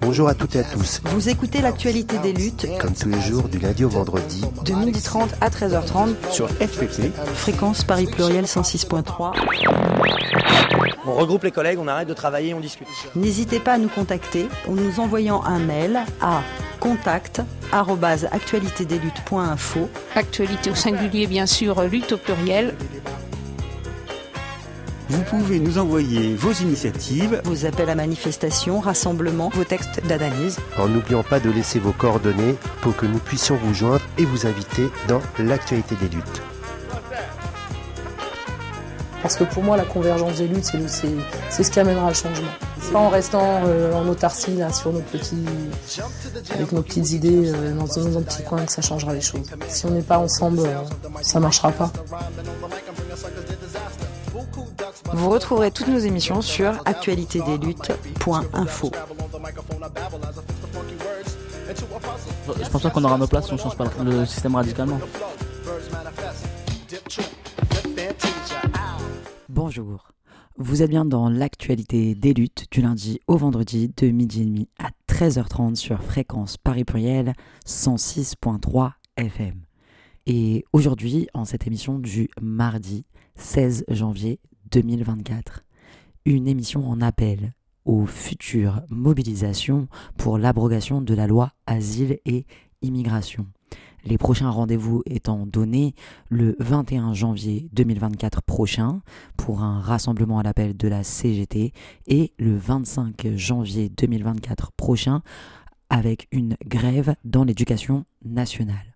Bonjour à toutes et à tous. Vous écoutez l'actualité des luttes, comme tous les jours du lundi au vendredi, de 12h30 à 13h30 sur FPP, fréquence Paris Pluriel 106.3. On regroupe les collègues, on arrête de travailler, on discute. N'hésitez pas à nous contacter en nous envoyant un mail à contact actualitédesluttes.info. Actualité au singulier, bien sûr, lutte au pluriel. Vous pouvez nous envoyer vos initiatives, vos appels à manifestation, rassemblements, vos textes d'analyse. En n'oubliant pas de laisser vos coordonnées pour que nous puissions vous joindre et vous inviter dans l'actualité des luttes. Parce que pour moi, la convergence des luttes, c'est ce qui amènera le changement. Pas en restant euh, en autarcie là, sur nos petits, avec nos petites idées euh, dans, dans un petit coin que ça changera les choses. Si on n'est pas ensemble, euh, ça marchera pas. Vous retrouverez toutes nos émissions sur actualitédesluttes.info. Je pense pas qu'on aura nos places si on change pas le système radicalement. Bonjour. Vous êtes bien dans l'actualité des luttes du lundi au vendredi de midi et demi à 13h30 sur fréquence Paris Pluriel 106.3 FM. Et aujourd'hui, en cette émission du mardi 16 janvier 2024, une émission en appel aux futures mobilisations pour l'abrogation de la loi Asile et Immigration. Les prochains rendez-vous étant donnés le 21 janvier 2024 prochain pour un rassemblement à l'appel de la CGT et le 25 janvier 2024 prochain avec une grève dans l'éducation nationale.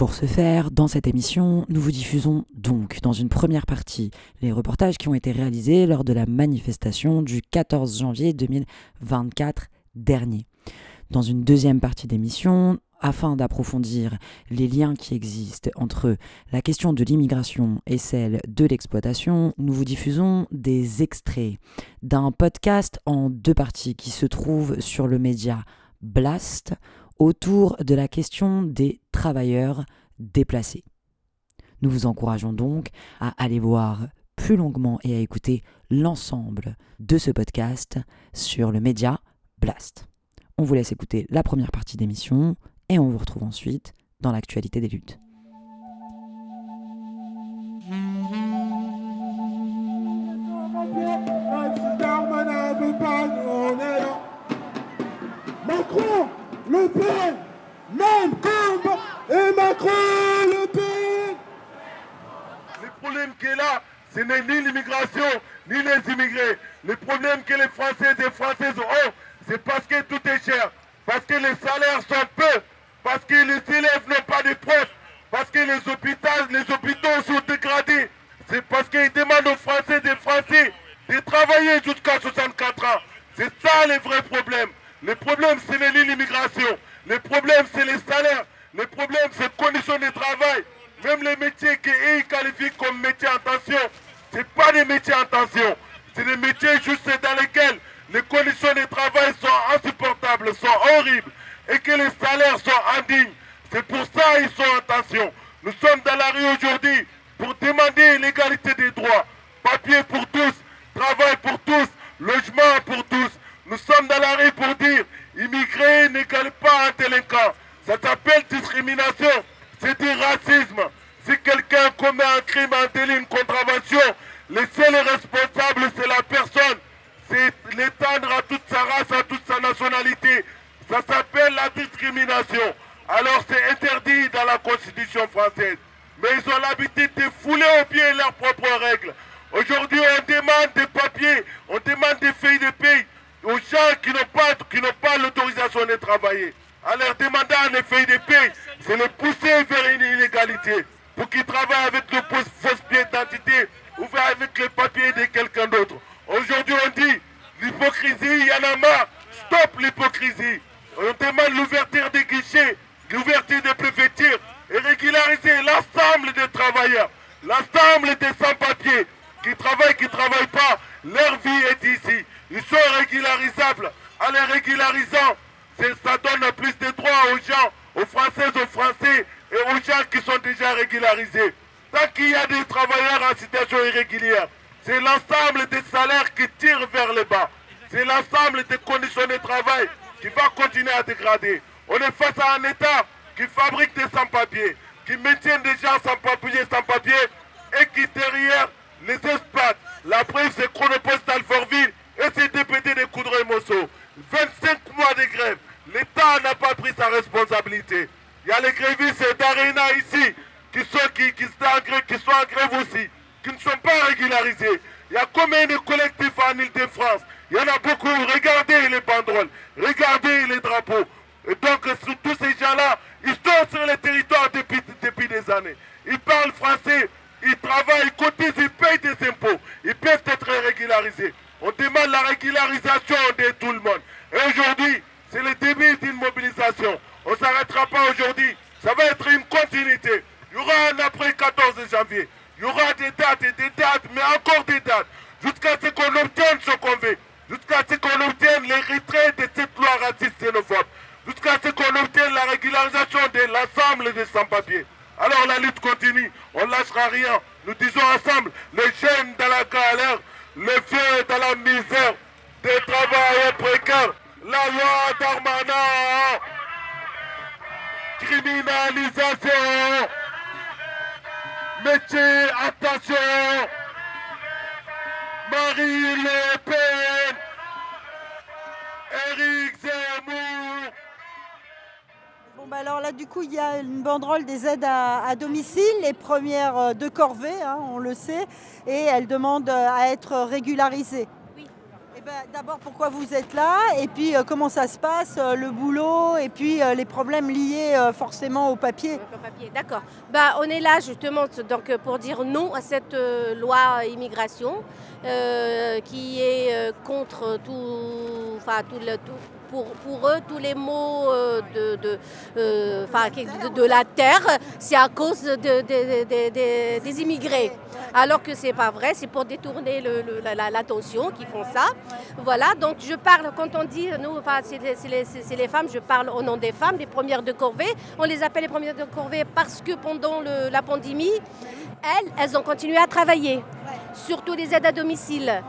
Pour ce faire, dans cette émission, nous vous diffusons donc dans une première partie les reportages qui ont été réalisés lors de la manifestation du 14 janvier 2024 dernier. Dans une deuxième partie d'émission, afin d'approfondir les liens qui existent entre la question de l'immigration et celle de l'exploitation, nous vous diffusons des extraits d'un podcast en deux parties qui se trouve sur le média Blast autour de la question des travailleurs déplacés. Nous vous encourageons donc à aller voir plus longuement et à écouter l'ensemble de ce podcast sur le média Blast. On vous laisse écouter la première partie d'émission et on vous retrouve ensuite dans l'actualité des luttes. Macron, Le Pen, même Le. Le problème qui est là, ce n'est ni l'immigration, ni les immigrés. Le problème que les Français et les Françaises ont, c'est parce que tout est cher, parce que les salaires sont peu, parce que les élèves n'ont pas de profs, parce que les hôpitaux, les hôpitaux sont dégradés. C'est parce qu'ils demandent aux Français et des Français de travailler jusqu'à 64 ans. C'est ça les vrais problèmes. Le problème, ce n'est ni l'immigration. Le problème, c'est les salaires. Le problème, c'est les conditions de travail. Même les métiers qu'ils qualifient comme métiers en tension, ce n'est pas des métiers en tension. C'est des métiers juste dans lesquels les conditions de travail sont insupportables, sont horribles et que les salaires sont indignes. C'est pour ça qu'ils sont en tension. Nous sommes dans la rue aujourd'hui pour demander l'égalité des droits. Papier pour tous, travail pour tous, logement pour tous. Nous sommes dans la rue pour dire immigré n'égale pas un délinquant. Ça s'appelle discrimination. C'est du racisme. Si quelqu'un commet un crime, un délit, une contravention, les seuls responsables, c'est la personne. C'est l'étendre à toute sa race, à toute sa nationalité. Ça s'appelle la discrimination. Alors c'est interdit dans la Constitution française. Mais ils ont l'habitude de fouler au pied leurs propres règles. Aujourd'hui, on demande des papiers, on demande des feuilles de pays aux gens qui n'ont pas, pas l'autorisation de travailler. En leur demandant des feuilles de paix, c'est les pousser vers une illégalité. Pour qu'ils travaillent avec le fausse pied d'identité ou avec les papiers de quelqu'un d'autre. Aujourd'hui, on dit l'hypocrisie, il y en a marre. Stop l'hypocrisie. On demande l'ouverture des guichets, l'ouverture des préfectures et régulariser l'ensemble des travailleurs, l'ensemble des sans-papiers qui travaillent, qui ne travaillent pas. Leur vie est ici. Ils sont régularisables. En les régularisant, ça donne plus de droits aux gens, aux Françaises, aux Français et aux gens qui sont déjà régularisés. Tant qu'il y a des travailleurs en situation irrégulière, c'est l'ensemble des salaires qui tirent vers le bas. c'est l'ensemble des conditions de travail qui va continuer à dégrader. On est face à un État qui fabrique des sans-papiers, qui maintient des gens sans papiers, sans papiers, et qui derrière les espaces. La preuve, c'est Chronopost d'Alfortville et c'est DPT de Coudre et Mosso. 25 mois de grève. L'État n'a pas pris sa responsabilité. Il y a les grévistes d'Arena ici qui sont, qui, qui sont en grève aussi, qui ne sont pas régularisés. Il y a combien de collectifs en Ile-de-France? Il y en a beaucoup. Regardez les banderoles, regardez les drapeaux. Et donc, tous ces gens-là, ils sont sur le territoire depuis, depuis des années. Ils parlent français, ils travaillent, ils cotisent, ils payent des impôts. Ils peuvent être régularisés. On demande la régularisation de tout le monde. Et aujourd'hui, c'est le début d'une mobilisation. On ne s'arrêtera pas aujourd'hui. Ça va être une continuité. Il y aura un après 14 janvier. Il y aura des dates et des dates, mais encore des dates. Jusqu'à ce qu'on obtienne ce qu'on veut. Jusqu'à ce qu'on obtienne les retraits de cette loi raciste xénophobe. Jusqu'à ce qu'on obtienne la régularisation de l'ensemble des sans-papiers. Alors la lutte continue. On ne lâchera rien. Nous disons ensemble, les jeunes dans la galère, les vieux dans la misère, des travailleurs précaires, la loi d'Armana, criminalisation, métier, attention, Marie Le Pen, Eric Zemmour. Bah alors là du coup il y a une banderole des aides à, à domicile, les premières euh, de corvée, hein, on le sait, et elles demandent euh, à être régularisées. Oui. Eh ben, D'abord pourquoi vous êtes là, et puis euh, comment ça se passe, euh, le boulot, et puis euh, les problèmes liés forcément au papier. D'accord. Bah, on est là justement donc, pour dire non à cette loi immigration qui est contre tout, enfin tout le tout. Pour, pour eux, tous les mots euh, de, de, euh, de, de la terre, c'est à cause de- de- de- de- de- des immigrés. Alors que c'est pas vrai, c'est pour détourner la- la- l'attention qu'ils font ça. Voilà, donc je parle, quand on dit, nous, enfin, c'est les, les femmes, je parle au nom des femmes, des premières de corvée. On les appelle les premières de corvée parce que pendant le- la pandémie, elles, elles ont continué à travailler, surtout les aides à domicile.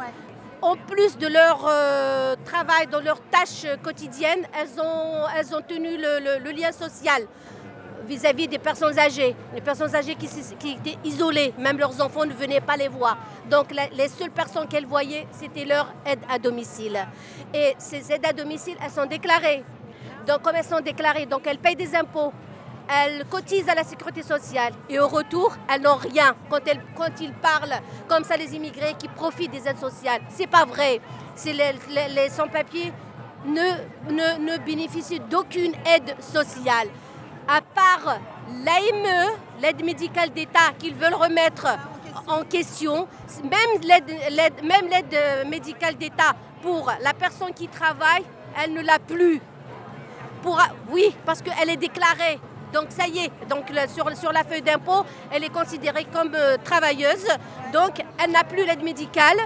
En plus de leur euh, travail, dans leurs tâches quotidiennes, elles ont, tenu le, lien social vis-à-vis des personnes âgées, les personnes âgées qui, étaient isolées, même leurs enfants ne venaient pas les voir. Donc les seules personnes qu'elles voyaient, c'était leur aide à domicile. Et ces aides à domicile, elles sont déclarées. Donc comme elles sont déclarées, elles payent des impôts, elles cotisent à la sécurité sociale et au retour, elles n'ont rien. Quand, ils parlent comme ça, les immigrés qui profitent des aides sociales, c'est pas vrai. Les, sans-papiers ne, bénéficient d'aucune aide sociale à part l'AME, l'aide médicale d'État qu'ils veulent remettre en question, même l'aide, l'aide- même l'aide euh, médicale d'État pour la personne qui travaille, elle ne l'a plus. Pour, oui, parce qu'elle est déclarée. Donc ça y est, sur la feuille d'impôt, elle est considérée comme euh, travailleuse. Donc elle n'a plus l'aide médicale.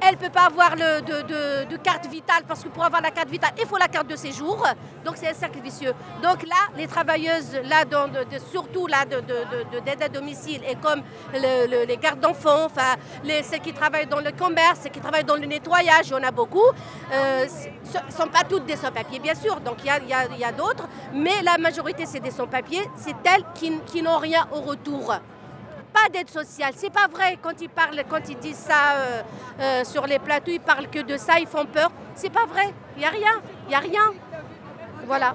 Elle ne peut pas avoir de, carte vitale parce que pour avoir la carte vitale, il faut la carte de séjour. Donc c'est un cercle vicieux. Donc là, les travailleuses, là, surtout là, de, de- de- de- d'aide à domicile et comme le- le- les gardes d'enfants, enfin, ceux qui travaillent dans le commerce, ceux qui travaillent dans le nettoyage, il y en a beaucoup, euh, ne sont pas toutes des sans-papiers, bien sûr. Donc il y a, d'autres, mais la majorité, c'est des sans-papiers. C'est elles qui n'ont rien au retour pas d'aide sociale. C'est pas vrai quand ils parlent, quand ils disent ça euh, euh, sur les plateaux, ils parlent que de ça, ils font peur. C'est pas vrai. Il y a rien. Il y a rien. Voilà.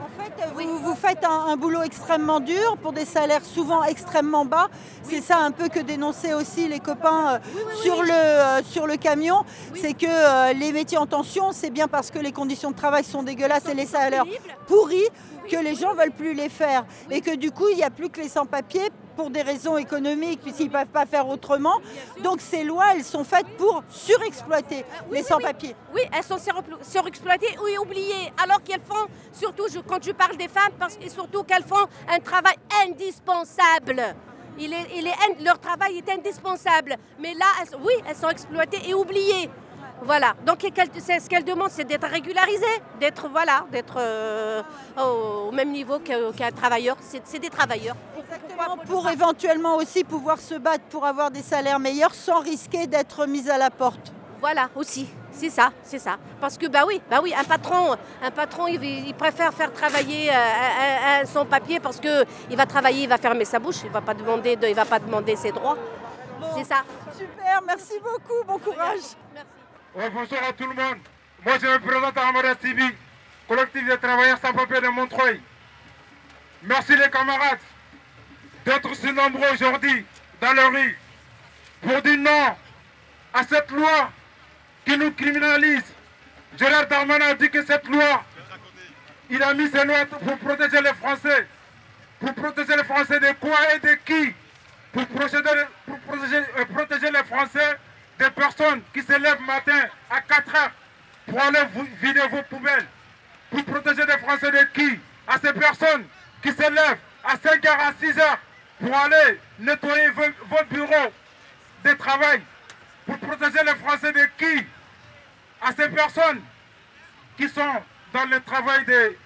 En fait, vous, vous faites un, un boulot extrêmement dur pour des salaires souvent extrêmement bas. C'est ça un peu que dénonçaient aussi les copains euh, sur, Le, euh, sur le camion. C'est que euh, les métiers en tension, c'est bien parce que les conditions de travail sont dégueulasses et les salaires pourris que les gens veulent plus les faire. Et que du coup, il n'y a plus que les sans-papiers pour des raisons économiques, puisqu'ils ne peuvent pas faire autrement. Donc ces lois, elles sont faites pour surexploiter les sans-papiers. Oui, elles sont sur- surexploitées ou oubliées, alors qu'elles font, surtout je- quand je parle des femmes, parce que surtout qu'elles font un travail indispensable. Il est, il est in- leur travail est indispensable. Mais là, elles- oui, elles sont exploitées et oubliées. Voilà. Donc, c'est- ce qu'elles demandent, c'est d'être régularisées, d'être voilà, d'être euh, au même niveau qu'un travailleur. C'est des travailleurs. pour éventuellement aussi pouvoir se battre pour avoir des salaires meilleurs sans risquer d'être mis à la porte. Voilà, aussi. C'est ça, c'est ça. Parce que bah oui, bah oui, un patron, un patron, il, préfère faire travailler euh, son papier parce que il va travailler, il va fermer sa bouche, il va pas demander, il va pas demander ses droits. c'est ça. Super, merci beaucoup, bon courage. Merci. Bonsoir à tout le monde. Moi, je me présente à Amara Sibi, collectif de travailleurs sans papier de Montreuil. Merci les camarades d'être si nombreux aujourd'hui dans la rue pour dire non à cette loi qui nous criminalise. Gérard Darmanin a dit que cette loi, il a mis cette loi pour protéger les Français. Pour protéger les Français de quoi et de qui? Pour pour euh, protéger les Français des personnes qui se lèvent matin à 4 heures pour aller vider vos poubelles. Pour protéger les Français de qui? À ces personnes qui se lèvent à 5 heures, à 6 heures pour aller nettoyer vos, bureaux de travail. Pour protéger les Français de qui? À ces personnes qui sont dans le travail de,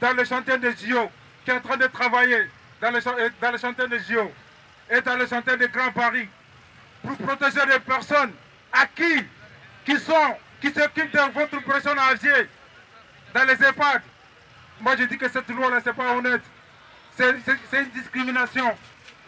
dans le chantier de JO, qui sont en train de travailler dans le, dans chantier de JO et dans le chantier de Grand Paris, pour protéger les personnes qui, qui sont, qui s'occupent de votre personne âgée dans les EHPAD. Moi je dis que cette loi-là, c'est pas honnête. C'est une discrimination.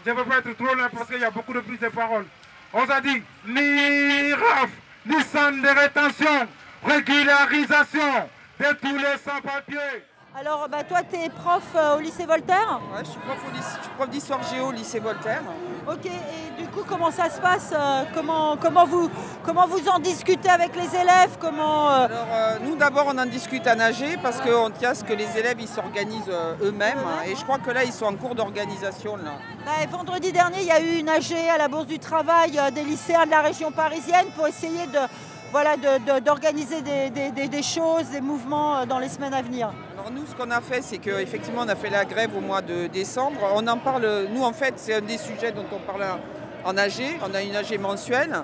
Je ne veux pas être trop là parce qu'il y a beaucoup de prises de parole. On a dit ni RAF, ni centre de rétention, régularisation de tous les sans-papiers. Alors, bah, toi, tu es prof euh, au lycée Voltaire? Ouais, je suis prof, prof d'histoire géo au lycée Voltaire. Ok, et du coup, comment ça se passe euh, comment, comment, vous, comment vous en discutez avec les élèves? Comment, euh Alors, nous, d'abord, on en discute à nager parce qu'on tient à ce que les élèves ils s'organisent eux-mêmes. et je crois que là, ils sont en cours d'organisation. Bah, vendredi dernier, il y a eu une AG à la Bourse du Travail des lycéens de la région parisienne pour essayer de voilà, d'organiser des, choses, des mouvements dans les semaines à venir nous, ce qu'on a fait, c'est qu'effectivement, on a fait la grève au mois de décembre. On en parle, nous, en fait, c'est un des sujets dont on parle en AG. On a une AG mensuelle.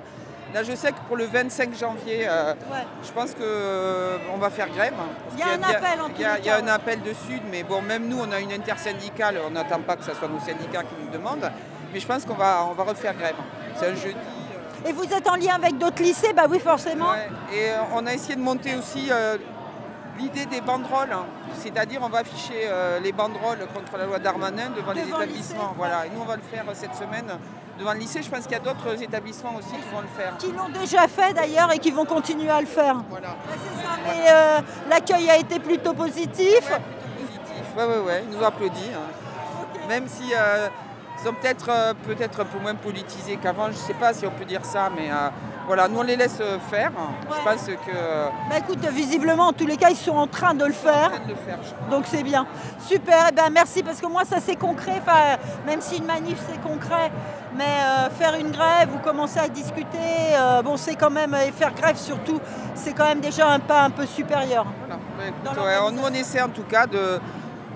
Là, je sais que pour le 25 janvier, euh, je pense qu'on euh, va faire grève. Il y a un appel en Il y a, un appel de Sud, mais bon, même nous, on a une intersyndicale. On n'attend pas que ce soit nos syndicats qui nous demandent. Mais je pense qu'on va, on va refaire grève. C'est un jeudi. Et vous êtes en lien avec d'autres lycées Bah oui, forcément. Et on a essayé de monter aussi euh, l'idée des banderoles, hein. c'est-à-dire on va afficher euh, les banderoles contre la loi Darmanin devant, les établissements. voilà. Et nous on va le faire euh, cette semaine devant le lycée. Je pense qu'il y a d'autres établissements aussi qui vont le faire. Qui l'ont déjà fait d'ailleurs et qui vont continuer à le faire. Voilà. c'est ça, mais euh, l'accueil a été plutôt positif. plutôt positif, oui, oui, oui, ils nous applaudissent. Hein. Même si ils sont peut-être peut-être un peu moins politisés qu'avant, je ne sais pas si on peut dire ça, mais voilà, nous on les laisse euh, faire. Je pense que. Bah écoute, visiblement, en tous les cas, ils sont en train de le faire. Donc c'est bien. Super, eh ben, merci parce que moi ça c'est concret, même si une manif c'est concret, mais euh, faire une grève ou commencer à discuter, euh, bon c'est quand même, et faire grève surtout, c'est quand même déjà un pas un peu supérieur. Bah, nous on essaie en tout cas de,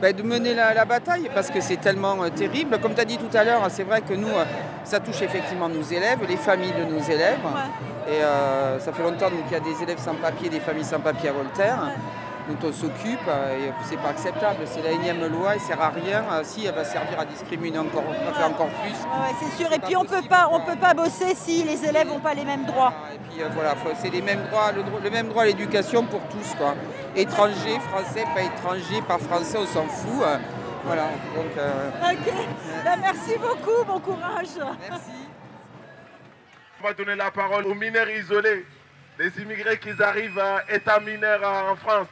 bah, de mener la, bataille parce que c'est tellement terrible. Comme tu as dit tout à l'heure, c'est vrai que nous, ça touche effectivement nos élèves, les familles de nos élèves. Et euh, ça fait longtemps qu'il y a des élèves sans papier, des familles sans papier à Voltaire, dont on s'occupe euh, et c'est pas acceptable. C'est la énième loi, elle sert à rien. Euh, si elle va servir à discriminer encore, faire encore plus. c'est sûr. Et puis on peut pas, on peut pas bosser si les élèves n'ont pas les mêmes droits. Et puis voilà, c'est les mêmes droits, le, même droit à l'éducation pour tous, quoi. Étrangers, français, pas étrangers, pas français, on s'en fout. Voilà. Donc. Ok. Ben, merci beaucoup. Bon courage. Merci. On va donner la parole aux mineurs isolés, les immigrés qui arrivent à état mineur en France.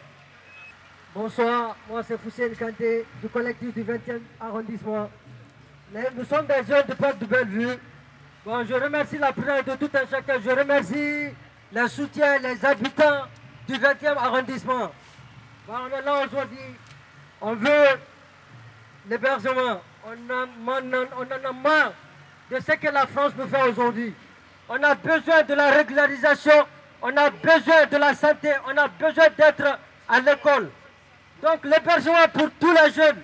Bonsoir, moi c'est Foussine Kanté du collectif du 20e arrondissement. Nous sommes des jeunes de Porte de Bellevue. Bon, je remercie la présence de tout un chacun. Je remercie le soutien, les habitants du 20e arrondissement. On est là aujourd'hui. On veut l'hébergement. On, on en a marre de ce que la France nous fait aujourd'hui. On a besoin de la régularisation, on a besoin de la santé, on a besoin d'être à l'école. Donc l'hébergement pour tous les jeunes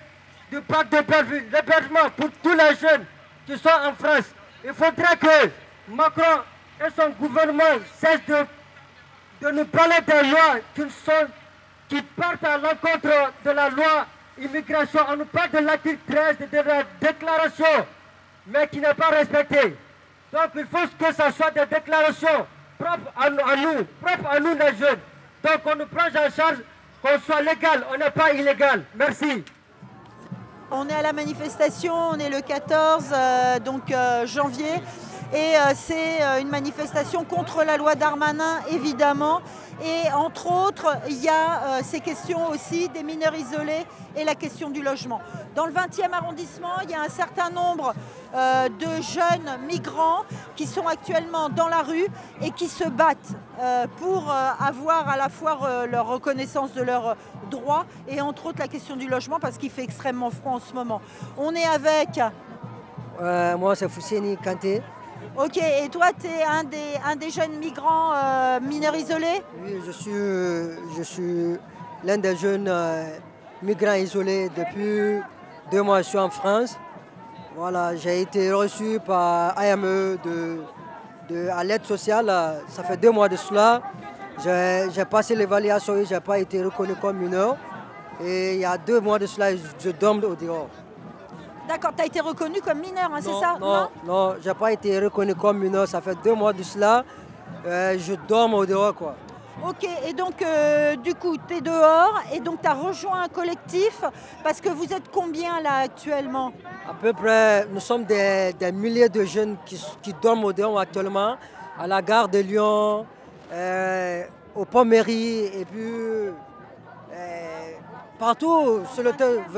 du parc de Belleville, l'hébergement pour tous les jeunes qui sont en France. Il faudrait que Macron et son gouvernement cessent de, de nous parler des lois qui, sont, qui partent à l'encontre de la loi immigration. On nous parle de l'article 13 de la déclaration, mais qui n'est pas respectée. Donc il faut que ce soit des déclarations propre à, nous- à nous, propre à nous les jeunes. Donc on nous prend en charge, qu'on soit légal, on n'est pas illégal. Merci. On est à la manifestation, on est le 14 euh, donc euh, janvier et euh, c'est une manifestation contre la loi Darmanin évidemment et entre autres il y a euh, ces questions aussi des mineurs isolés et la question du logement. Dans le 20e arrondissement, il y a un certain nombre euh, de jeunes migrants qui sont actuellement dans la rue et qui se battent euh, pour avoir à la fois leur reconnaissance de leurs droits et entre autres la question du logement parce qu'il fait extrêmement froid en ce moment. On est avec... Moi, c'est Fousseni Kanté. Ok, et toi, tu es un des, un des jeunes migrants euh, mineurs isolés? Oui, je suis, je suis l'un des jeunes euh, migrants isolés depuis deux mois. Je suis en France. Voilà, j'ai été reçu par AME de, de- à l'aide sociale. Ça fait deux mois de cela. J'ai passé l'évaluation et je n'ai pas été reconnu comme mineur. Et il y a deux mois de cela, je, je dors au dehors. D'accord, tu as été reconnu comme mineur, hein, c'est Non, ça Non, non, je n'ai pas été reconnu comme mineur. Ça fait deux mois de cela. Euh, je dors au dehors, quoi. Ok, et donc euh, du coup, tu es dehors et donc tu as rejoint un collectif parce que vous êtes combien là actuellement? À peu près, nous sommes des, des milliers de jeunes qui, qui dorment au dehors actuellement, à la gare de Lyon, euh, au Pont-Mairie, et puis partout sur le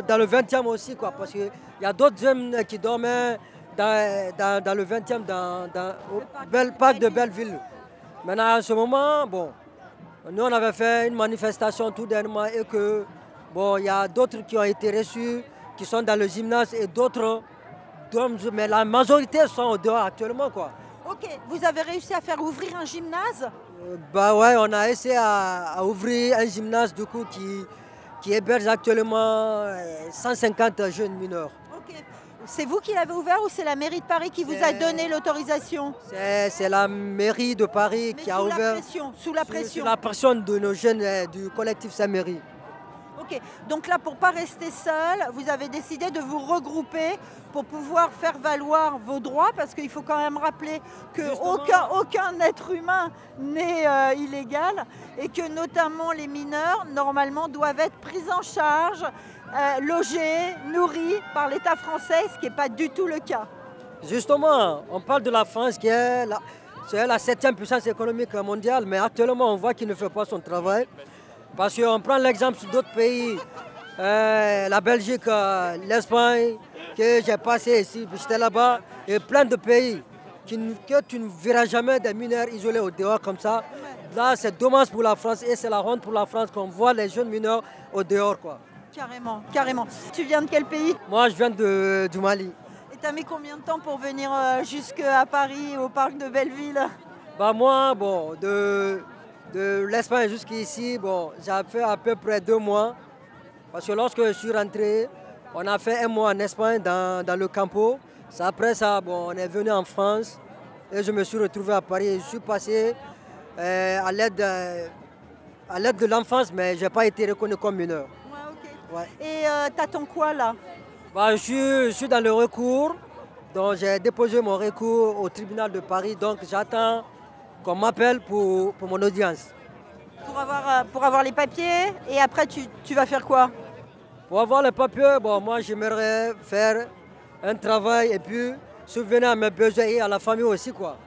dans le 20e aussi, quoi, parce qu'il y a d'autres jeunes qui dormaient dans, dans- dans le 20e, dans, dans- au Bel- parc de Belleville. Maintenant, en ce moment, bon, nous on avait fait une manifestation tout dernièrement et que, bon, il y a d'autres qui ont été reçus, qui sont dans le gymnase et d'autres dorment, mais la majorité sont au dehors actuellement, quoi. Ok, vous avez réussi à faire ouvrir un gymnase? Bah ouais, on a essayé à, à ouvrir un gymnase du coup qui, qui héberge actuellement euh, 150 jeunes mineurs. C'est vous qui l'avez ouvert ou c'est la mairie de Paris qui vous a donné l'autorisation C'est la mairie de Paris qui a la ouvert. pression, sous la pression. sous la pression de nos jeunes euh, du collectif Saint-Mairie. Donc là, pour pas rester seul, vous avez décidé de vous regrouper pour pouvoir faire valoir vos droits, parce qu'il faut quand même rappeler qu'aucun aucun être humain n'est euh, illégal et que notamment les mineurs, normalement, doivent être pris en charge, euh, logés, nourris par l'État français, ce qui n'est pas du tout le cas. Justement, on parle de la France qui est la, c'est la septième puissance économique mondiale, mais actuellement on voit qu'il ne fait pas son travail. Parce qu'on prend l'exemple sur d'autres pays, euh, la Belgique, euh, l'Espagne, que j'ai passé ici, j'étais là-bas, et plein de pays qui que tu ne verras jamais des mineurs isolés au dehors comme ça. Là, c'est dommage pour la France et c'est la honte pour la France qu'on voit les jeunes mineurs au dehors. Quoi. Carrément, carrément. Tu viens de quel pays? Moi, je viens de, du Mali. Et t'as mis combien de temps pour venir euh, jusqu'à Paris, au parc de Belleville? Bah moi, bon, de, de l'Espagne jusqu'ici, bon, j'ai fait à peu près deux mois. Parce que lorsque je suis rentré, on a fait un mois en Espagne dans, dans le campo. Après ça, bon, on est venu en France et je me suis retrouvé à Paris. Je suis passé euh, à l'aide euh, à l'aide de l'enfance, mais je n'ai pas été reconnu comme mineur. Ouais. Et euh, t'attends quoi là? Bah, je, suis, je suis dans le recours. Donc j'ai déposé mon recours au tribunal de Paris. Donc j'attends qu'on m'appelle pour, pour mon audience. pour avoir, euh, pour avoir les papiers et après tu, tu vas faire quoi? Pour avoir les papiers, bon, moi j'aimerais faire un travail et puis subvenir à mes besoins et à la famille aussi. quoi.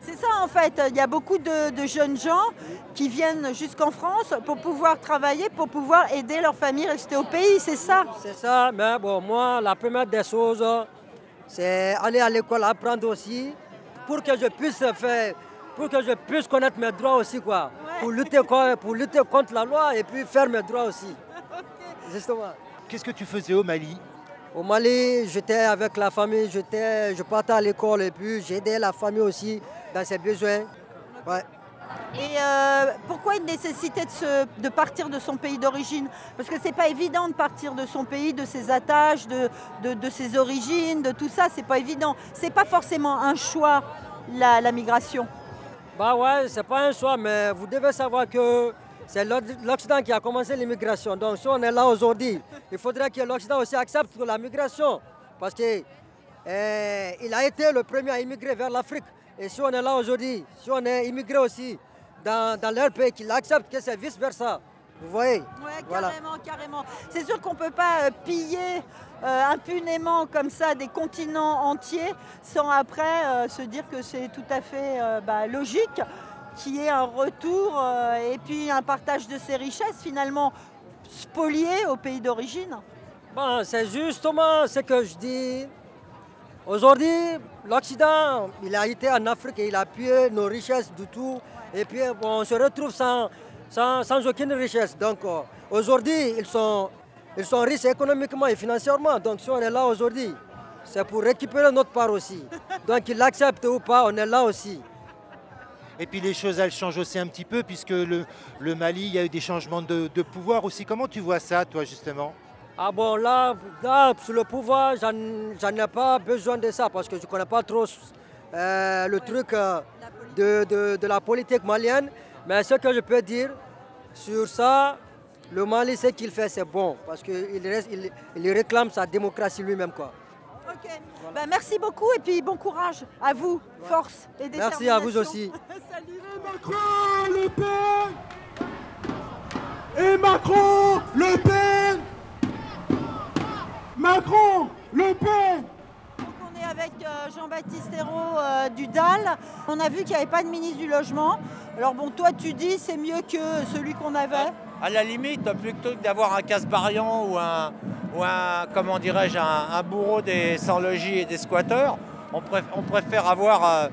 C'est ça en fait, il y a beaucoup de, de jeunes gens qui viennent jusqu'en France pour pouvoir travailler, pour pouvoir aider leur famille à rester au pays, c'est ça? C'est ça, mais bon, moi, la première des choses, c'est aller à l'école, apprendre aussi, pour que je puisse faire, pour que je puisse connaître mes droits aussi, quoi. Pour, lutter, co- pour lutter contre la loi et puis faire mes droits aussi. Justement. Qu'est-ce que tu faisais au Mali? Au Mali, j'étais avec la famille, j'étais, je partais à l'école et puis j'aidais la famille aussi dans ses besoins. Ouais. Et euh, pourquoi une nécessité de, se- de partir de son pays d'origine? Parce que c'est pas évident de partir de son pays, de ses attaches, de, de- de ses origines, de tout ça, c'est pas évident. C'est pas forcément un choix, la, la migration. Bah ouais, c'est pas un choix, mais vous devez savoir que c'est l'Oc- l'Occident qui a commencé l'immigration. Donc si on est là aujourd'hui, il faudrait que l'Occident aussi accepte la migration. Parce qu'il a été le premier à immigrer vers l'Afrique. Et si on est là aujourd'hui, si on est immigré aussi dans, dans leur pays, qu'ils acceptent que c'est vice-versa. Vous voyez Ouais, Voilà. carrément, carrément. C'est sûr qu'on ne peut pas euh, piller euh, impunément comme ça des continents entiers sans après euh, se dire que c'est tout à fait euh, bah, logique qu'il y ait un retour euh, et puis un partage de ces richesses finalement spoliées au pays d'origine. Bon, c'est justement ce que je dis. Aujourd'hui, l'Occident, il a été en Afrique et il a appuyé nos richesses du tout. Et puis, bon, on se retrouve sans, sans, sans aucune richesse. Donc, euh, aujourd'hui, ils sont, ils sont riches économiquement et financièrement. Donc, si on est là aujourd'hui, c'est pour récupérer notre part aussi. Donc, qu'ils l'acceptent ou pas, on est là aussi. Et puis les choses, elles changent aussi un petit peu, puisque le, le Mali, il y a eu des changements de, de pouvoir aussi. Comment tu vois ça, toi, justement? Ah bon, là, là sur le pouvoir, j'en j'en ai pas besoin de ça parce que je ne connais pas trop euh, le truc euh, de, de- de la politique malienne. Mais ce que je peux dire sur ça, le Mali, ce qu'il fait, c'est bon parce qu'il reste- il, il réclame sa démocratie lui-même. quoi. Ok. Bah, merci beaucoup et puis bon courage à vous, force et détermination. Merci à vous aussi. Salut. Macron, Le Pen Et Macron, Le Pen Macron, Le Pen avec euh, Jean-Baptiste Hérault euh, du DAL. On a vu qu'il n'y avait pas de ministre du Logement. Alors bon, toi tu dis c'est mieux que celui qu'on avait. À la limite, plutôt que d'avoir un casse-barian ou un, ou un comment dirais-je, un, un bourreau des sans-logis et des squatteurs, on, préf- on préfère avoir euh,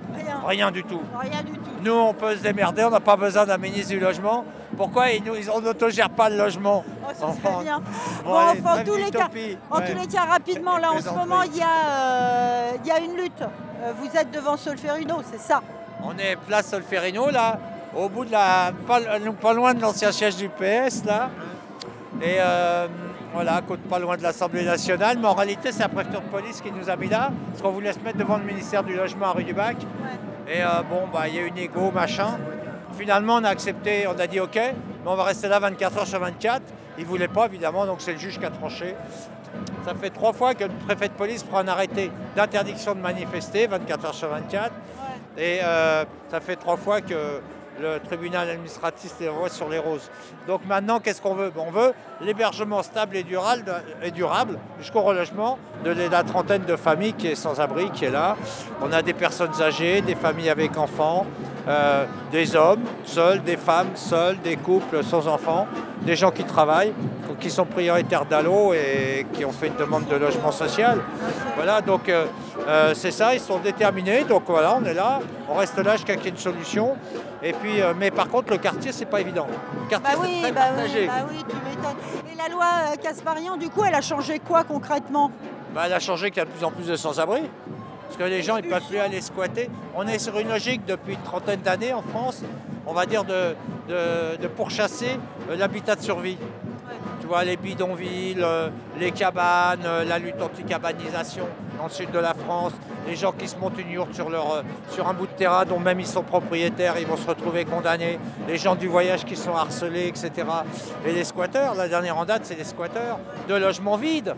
Rien. du tout. Rien du tout. Nous, on peut se démerder, on n'a pas besoin d'un ministre du logement. Pourquoi ils nous, ils- on n'autogère pas le logement Oh, ça serait bien. Bon, Bon, allez, enfin, en tous les cas, d'utopie. en Ouais. tous les cas, rapidement, là, en ce moment, il y, a, euh, il y a une lutte. Euh, vous êtes devant Solferino, c'est ça? On est place Solferino, là, au bout de la. pas, pas loin de l'ancien siège du PS, là. Et euh, voilà, pas loin de l'Assemblée nationale. Mais en réalité, c'est la préfecture de police qui nous a mis là, parce qu'on voulait se mettre devant le ministère du Logement à rue du Bac. Et euh, bon, bah, il y a eu une égo, machin. Finalement, on a accepté, on a dit OK, mais on va rester là 24 heures sur 24. Ils ne voulaient pas, évidemment, donc c'est le juge qui a tranché. Ça fait trois fois que le préfet de police prend un arrêté d'interdiction de manifester, 24 heures sur 24. Et euh, ça fait trois fois que le tribunal administratif les envoie sur les roses. Donc maintenant, qu'est-ce qu'on veut? Ben, On veut l'hébergement stable et durable, et durable jusqu'au relogement de la trentaine de familles qui est sans abri, qui est là. On a des personnes âgées, des familles avec enfants, euh, des hommes seuls, des femmes seules, des couples sans enfants, des gens qui travaillent, qui sont prioritaires d'allô et qui ont fait une demande de logement social. Voilà, donc euh, euh, c'est ça, ils sont déterminés. Donc voilà, on est là, on reste là jusqu'à qu'il y ait une solution. Et puis, euh, mais par contre, le quartier, c'est pas évident. Le quartier, Bah oui, c'est très bah oui, partagé. bah oui, tu m'étonnes. Et la loi Casparian, du coup, elle a changé quoi concrètement? Bah, elle a changé qu'il y a de plus en plus de sans-abri. Parce que les gens ne peuvent plus aller squatter. On est sur une logique depuis une trentaine d'années en France, on va dire de pourchasser euh, l'habitat de survie. Tu vois, les bidonvilles, euh, les cabanes, euh, la lutte anti-cabanisation dans le sud de la France, les gens qui se montent une yourte sur, leur, euh, sur un bout de terrain dont même ils sont propriétaires, ils vont se retrouver condamnés, les gens du voyage qui sont harcelés, etc. Et les squatteurs, la dernière en date, c'est les squatteurs de logements vides,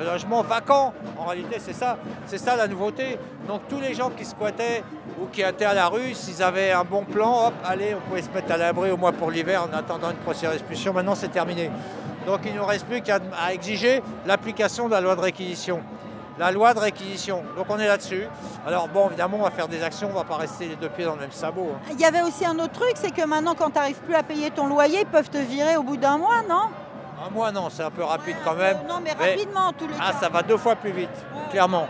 de logements vacants. En réalité, c'est ça, c'est ça la nouveauté. Donc tous les gens qui squattaient ou qui étaient à la rue, s'ils avaient un bon plan, hop, allez, on pouvait se mettre à l'abri au moins pour l'hiver en attendant une procédure d'expulsion. Maintenant, c'est terminé. Donc il ne nous reste plus qu'à exiger l'application de la loi de réquisition. La loi de réquisition. Donc on est là-dessus. Alors bon, évidemment, on va faire des actions, on ne va pas rester les deux pieds dans le même sabot. hein. Il y avait aussi un autre truc, c'est que maintenant, quand tu n'arrives plus à payer ton loyer, ils peuvent te virer au bout d'un mois, non? Un mois, non, c'est un peu rapide quand même. Non, mais rapidement, en tous les Ah, cas. ça va deux fois plus vite, clairement.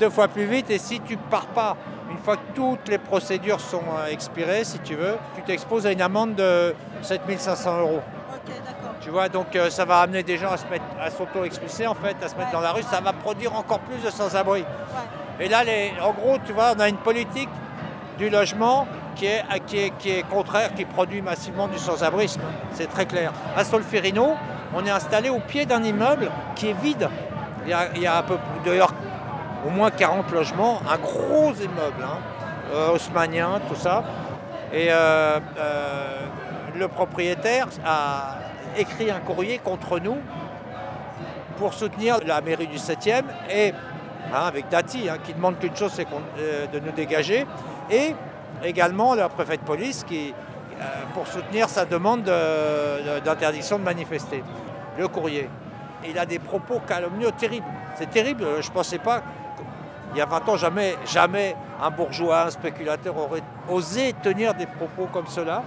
Deux fois plus vite. Et si tu pars pas, une fois que toutes les procédures sont euh, expirées, si tu veux, tu t'exposes à une amende de 7500 euros. Tu vois, donc euh, ça va amener des gens à se mettre, à s'auto-expulser en fait, à se mettre dans la rue. Ça va produire encore plus de sans-abri. Et là, les, en gros, tu vois, on a une politique du logement qui est, qui est, qui est contraire, qui produit massivement du sans-abrisme. C'est très clair. À Solferino, on est installé au pied d'un immeuble qui est vide. Il y a, il y a un peu, d'ailleurs, au moins 40 logements, un gros immeuble, hein, euh, haussmanien, tout ça. Et euh, euh, le propriétaire a écrit un courrier contre nous pour soutenir la mairie du 7e et hein, avec Dati hein, qui demande qu'une chose, c'est euh, de nous dégager. Et également le préfet de police qui, euh, pour soutenir sa demande de- de- d'interdiction de manifester. Le courrier. Il a des propos calomnieux terribles. C'est terrible, je ne pensais pas. Il y a 20 ans, jamais, jamais un bourgeois, un spéculateur aurait osé tenir des propos comme cela.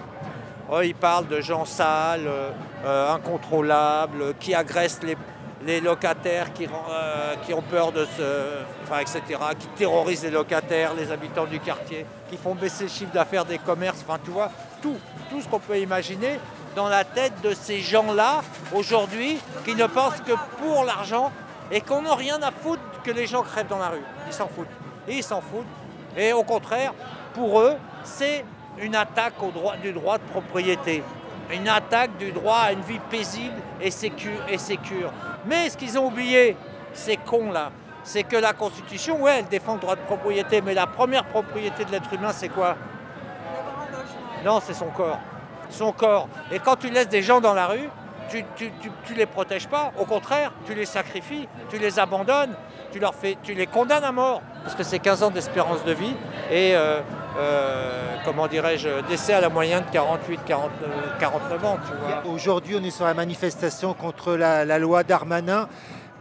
Oh, il parle de gens sales, euh, euh, incontrôlables, qui agressent les, locataires, euh, qui ont peur de se. Enfin, etc., qui terrorisent les locataires, les habitants du quartier, qui font baisser le chiffre d'affaires des commerces. Enfin, tu vois, tout, tout ce qu'on peut imaginer dans la tête de ces gens-là, aujourd'hui, qui ne pensent que pour l'argent et qu'on n'a rien à foutre que les gens crèvent dans la rue. Ils s'en foutent. Ils s'en foutent. Et au contraire, pour eux, c'est une attaque au droit, du droit de propriété. Une attaque du droit à une vie paisible et sécure. Mais ce qu'ils ont oublié, ces cons-là, c'est que la Constitution, ouais, elle défend le droit de propriété, mais la première propriété de l'être humain, c'est quoi? Non, c'est son corps. Son corps. Et quand tu laisses des gens dans la rue, tu ne les protèges pas. Au contraire, tu les sacrifies, tu les abandonnes, tu, leur fais, tu les condamnes à mort. Parce que c'est 15 ans d'espérance de vie et, euh, euh, comment dirais-je, décès à la moyenne de 48, 49, 49 ans. Aujourd'hui, on est sur la manifestation contre la, la loi Darmanin.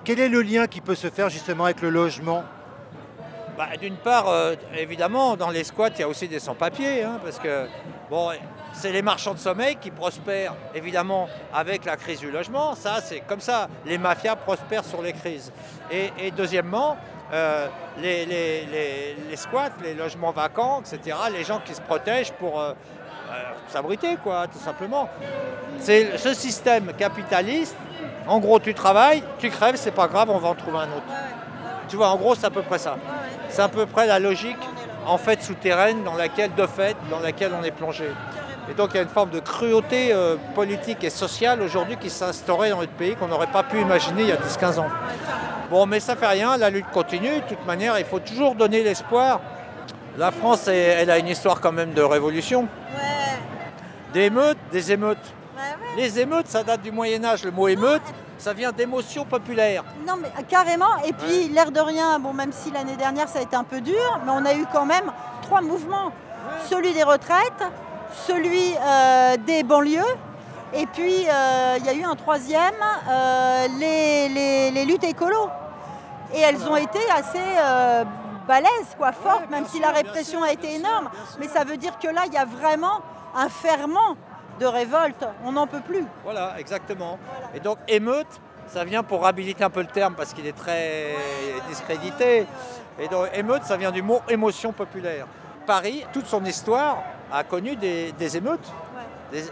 Quel est le lien qui peut se faire justement avec le logement? Bah, D'une part, euh, évidemment, dans les squats, il y a aussi des sans-papiers, hein, parce que bon, c'est les marchands de sommeil qui prospèrent, évidemment, avec la crise du logement. Ça, c'est comme ça. Les mafias prospèrent sur les crises. Et, deuxièmement, euh, les squats, les logements vacants, etc., les gens qui se protègent pour euh, euh, s'abriter, quoi, tout simplement. C'est ce système capitaliste. En gros, tu travailles, tu crèves, c'est pas grave, on va en trouver un autre. Tu vois, en gros, c'est à peu près ça. C'est à peu près la logique, en fait, souterraine, dans laquelle, de fait, dans laquelle on est plongé. Et donc, il y a une forme de cruauté euh, politique et sociale aujourd'hui qui s'est instaurée dans notre pays qu'on n'aurait pas pu imaginer il y a 10-15 ans. Bon, mais ça fait rien, la lutte continue. De toute manière, il faut toujours donner l'espoir. La France, elle, elle a une histoire quand même de révolution. D'émeutes, des émeutes. Les émeutes, ça date du Moyen-Âge. Le mot émeute, ça vient d'émotion populaire. Non, mais carrément. Et puis, l'air de rien, bon, même si l'année dernière ça a été un peu dur, mais on a eu quand même trois mouvements. Celui des retraites, celui euh, des banlieues, et puis euh, il y a eu un troisième, euh, les, les- les luttes écolo. Et elles ont été assez balèzes, quoi, fortes, même si la répression a été énorme. Mais ça veut dire que là, il y a vraiment un ferment de révolte. On n'en peut plus. Voilà, exactement. Et donc émeute, ça vient pour réhabiliter un peu le terme parce qu'il est très discrédité. Et donc émeute, ça vient du mot émotion populaire. Paris, toute son histoire, a connu des, des émeutes. Des-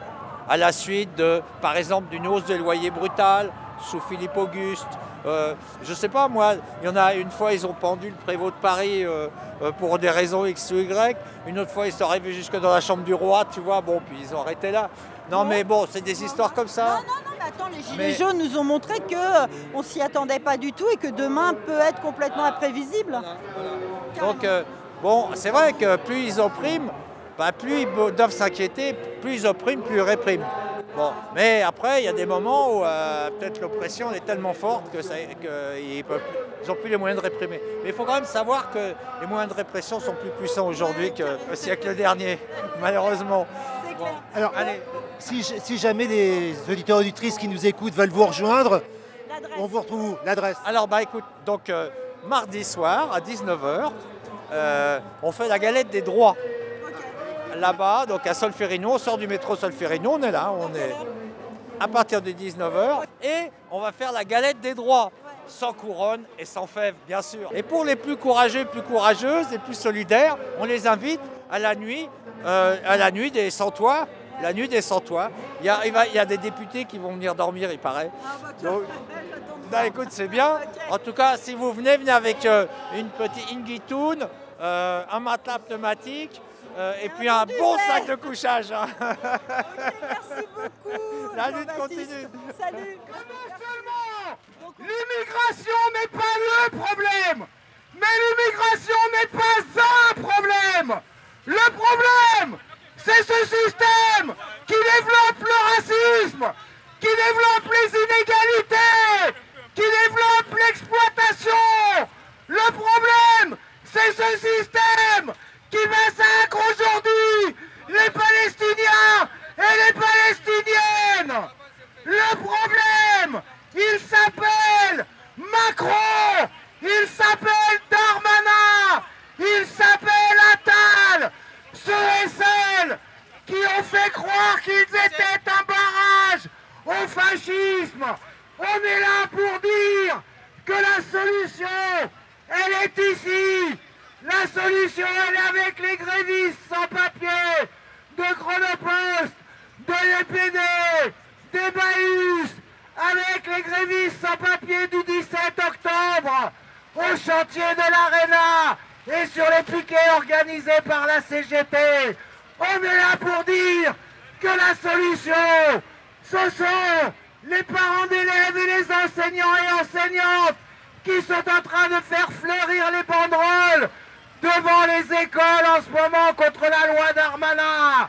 à la suite de, par exemple, d'une hausse des loyers brutale sous Philippe Auguste. Euh, je sais pas, moi, il y en a une fois, ils ont pendu le prévôt de Paris euh, euh, pour des raisons X ou Y. Une autre fois, ils sont arrivés jusque dans la chambre du roi, tu vois. Bon, puis ils ont arrêté là. Non, mais bon, c'est des histoires comme ça. Mais attends, les Gilets Mais- jaunes nous ont montré qu'on ne s'y attendait pas du tout et que demain peut être complètement imprévisible. Donc, euh, bon, c'est vrai que plus ils oppriment, bah, plus ils doivent s'inquiéter, plus ils oppriment, plus ils répriment. Bon, mais après, il y a des moments où euh, peut-être l'oppression est tellement forte qu'ils n'ont plus les moyens de réprimer. Mais il faut quand même savoir que les moyens de répression sont plus puissants aujourd'hui qu'au siècle dernier, malheureusement. Bon, Alors, allez. si, si jamais les auditeurs auditrices qui nous écoutent veulent vous rejoindre, on vous retrouve où L'adresse? Alors, bah écoute, donc euh, mardi soir à 19h, on fait la galette des droits. Là-bas, donc à Solferino, on sort du métro Solferino, on est là, on est à partir de 19h et on va faire la galette des droits. Sans couronne et sans fèves, bien sûr. Et pour les plus courageux, plus courageuses, les plus solidaires, on les invite à la nuit, euh, à la nuit des sans-toits. La nuit des sans-toits. Il y a, il y a des députés qui vont venir dormir, il paraît. Donc, bah, écoute, c'est bien. En tout cas, si vous venez, venez avec euh, une petite ingitoun, euh, un matelas pneumatique euh, et puis un bon sac de couchage. hein. Merci beaucoup. La lutte continue. Salut. L'immigration n'est pas le problème Mais l'immigration n'est pas un problème Le problème, c'est ce système qui développe le racisme, qui développe les inégalités, qui développe l'exploitation Le problème, c'est ce système qui massacre aujourd'hui les Palestiniens et les Palestiniennes. Le problème, il s'appelle Macron, il s'appelle Darmanin, il s'appelle Attal, ceux et celles qui ont fait croire qu'ils étaient un barrage au fascisme. On est là pour dire que la solution, elle est ici. La solution, elle est avec les grévistes sans papier. De Chronopost, de l'EPD, des Bahus, avec les grévistes sans papier du 17 octobre, au chantier de l'Arena et sur les piquets organisés par la CGT. On est là pour dire que la solution, ce sont les parents d'élèves et les enseignants et enseignantes qui sont en train de faire fleurir les banderoles devant les écoles en ce moment contre la loi Darmanin.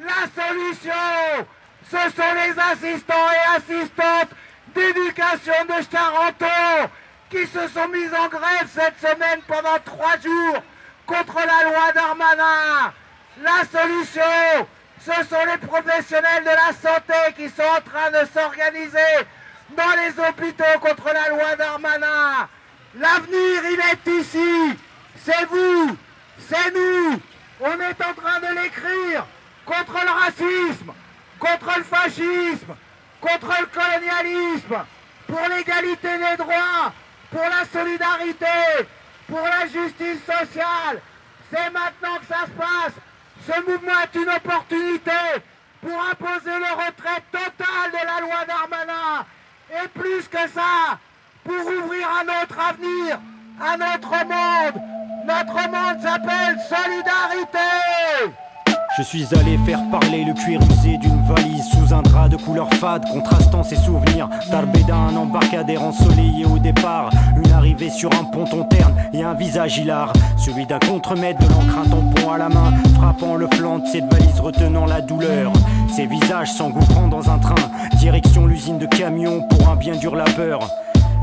La solution, ce sont les assistants et assistantes d'éducation de Charenton qui se sont mis en grève cette semaine pendant trois jours contre la loi Darmanin. La solution, ce sont les professionnels de la santé qui sont en train de s'organiser dans les hôpitaux contre la loi Darmanin. L'avenir, il est ici. C'est vous, c'est nous. On est en train de l'écrire contre le racisme, contre le fascisme, contre le colonialisme, pour l'égalité des droits, pour la solidarité, pour la justice sociale. C'est maintenant que ça se passe. Ce mouvement est une opportunité pour imposer le retrait total de la loi Darmanin. Et plus que ça, pour ouvrir un autre avenir, un autre monde. Notre monde s'appelle Solidarité. Je suis allé faire parler le cuir usé d'une valise sous un drap de couleur fade, contrastant ses souvenirs. Tarbéda, un embarcadère ensoleillé au départ. Une arrivée sur un ponton terne et un visage hilar. Celui d'un contremaître de l'encre, un tampon à la main, frappant le flanc de cette valise retenant la douleur. Ses visages s'engouffrant dans un train, direction l'usine de camions pour un bien dur labeur.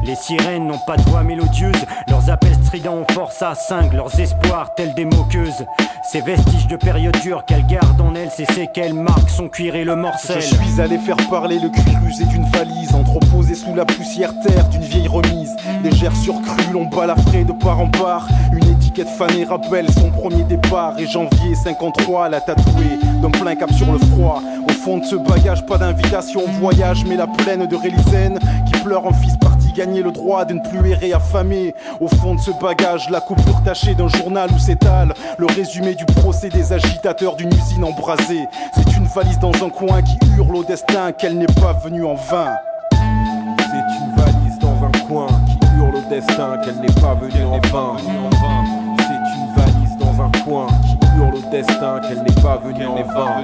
Les sirènes n'ont pas de voix mélodieuse, leurs appels stridents ont force à cinq, leurs espoirs tels des moqueuses. Ces vestiges de période dure qu'elle garde en elle, c'est séquelles marquent son cuir et le morcel. Je suis allé faire parler le cuir usé d'une valise, entreposée sous la poussière terre d'une vieille remise. Légère surcrue, l'on balafré de part en part. Une étiquette fanée rappelle son premier départ. Et janvier 53, la tatouée d'un plein cap sur le froid. Au fond de ce bagage, pas d'invitation au voyage, mais la plaine de Rélisène qui pleure un fils parti gagner le droit de ne plus errer affamé. Au fond de ce bagage, la coupure tachée d'un journal où s'étale le résumé du procès des agitateurs d'une usine embrasée. C'est une valise dans un coin qui hurle au destin qu'elle n'est pas venue en vain. C'est une valise dans un coin qui hurle au destin qu'elle n'est pas venue en vain. C'est une valise dans un coin qui hurle au destin qu'elle n'est pas venue en vain.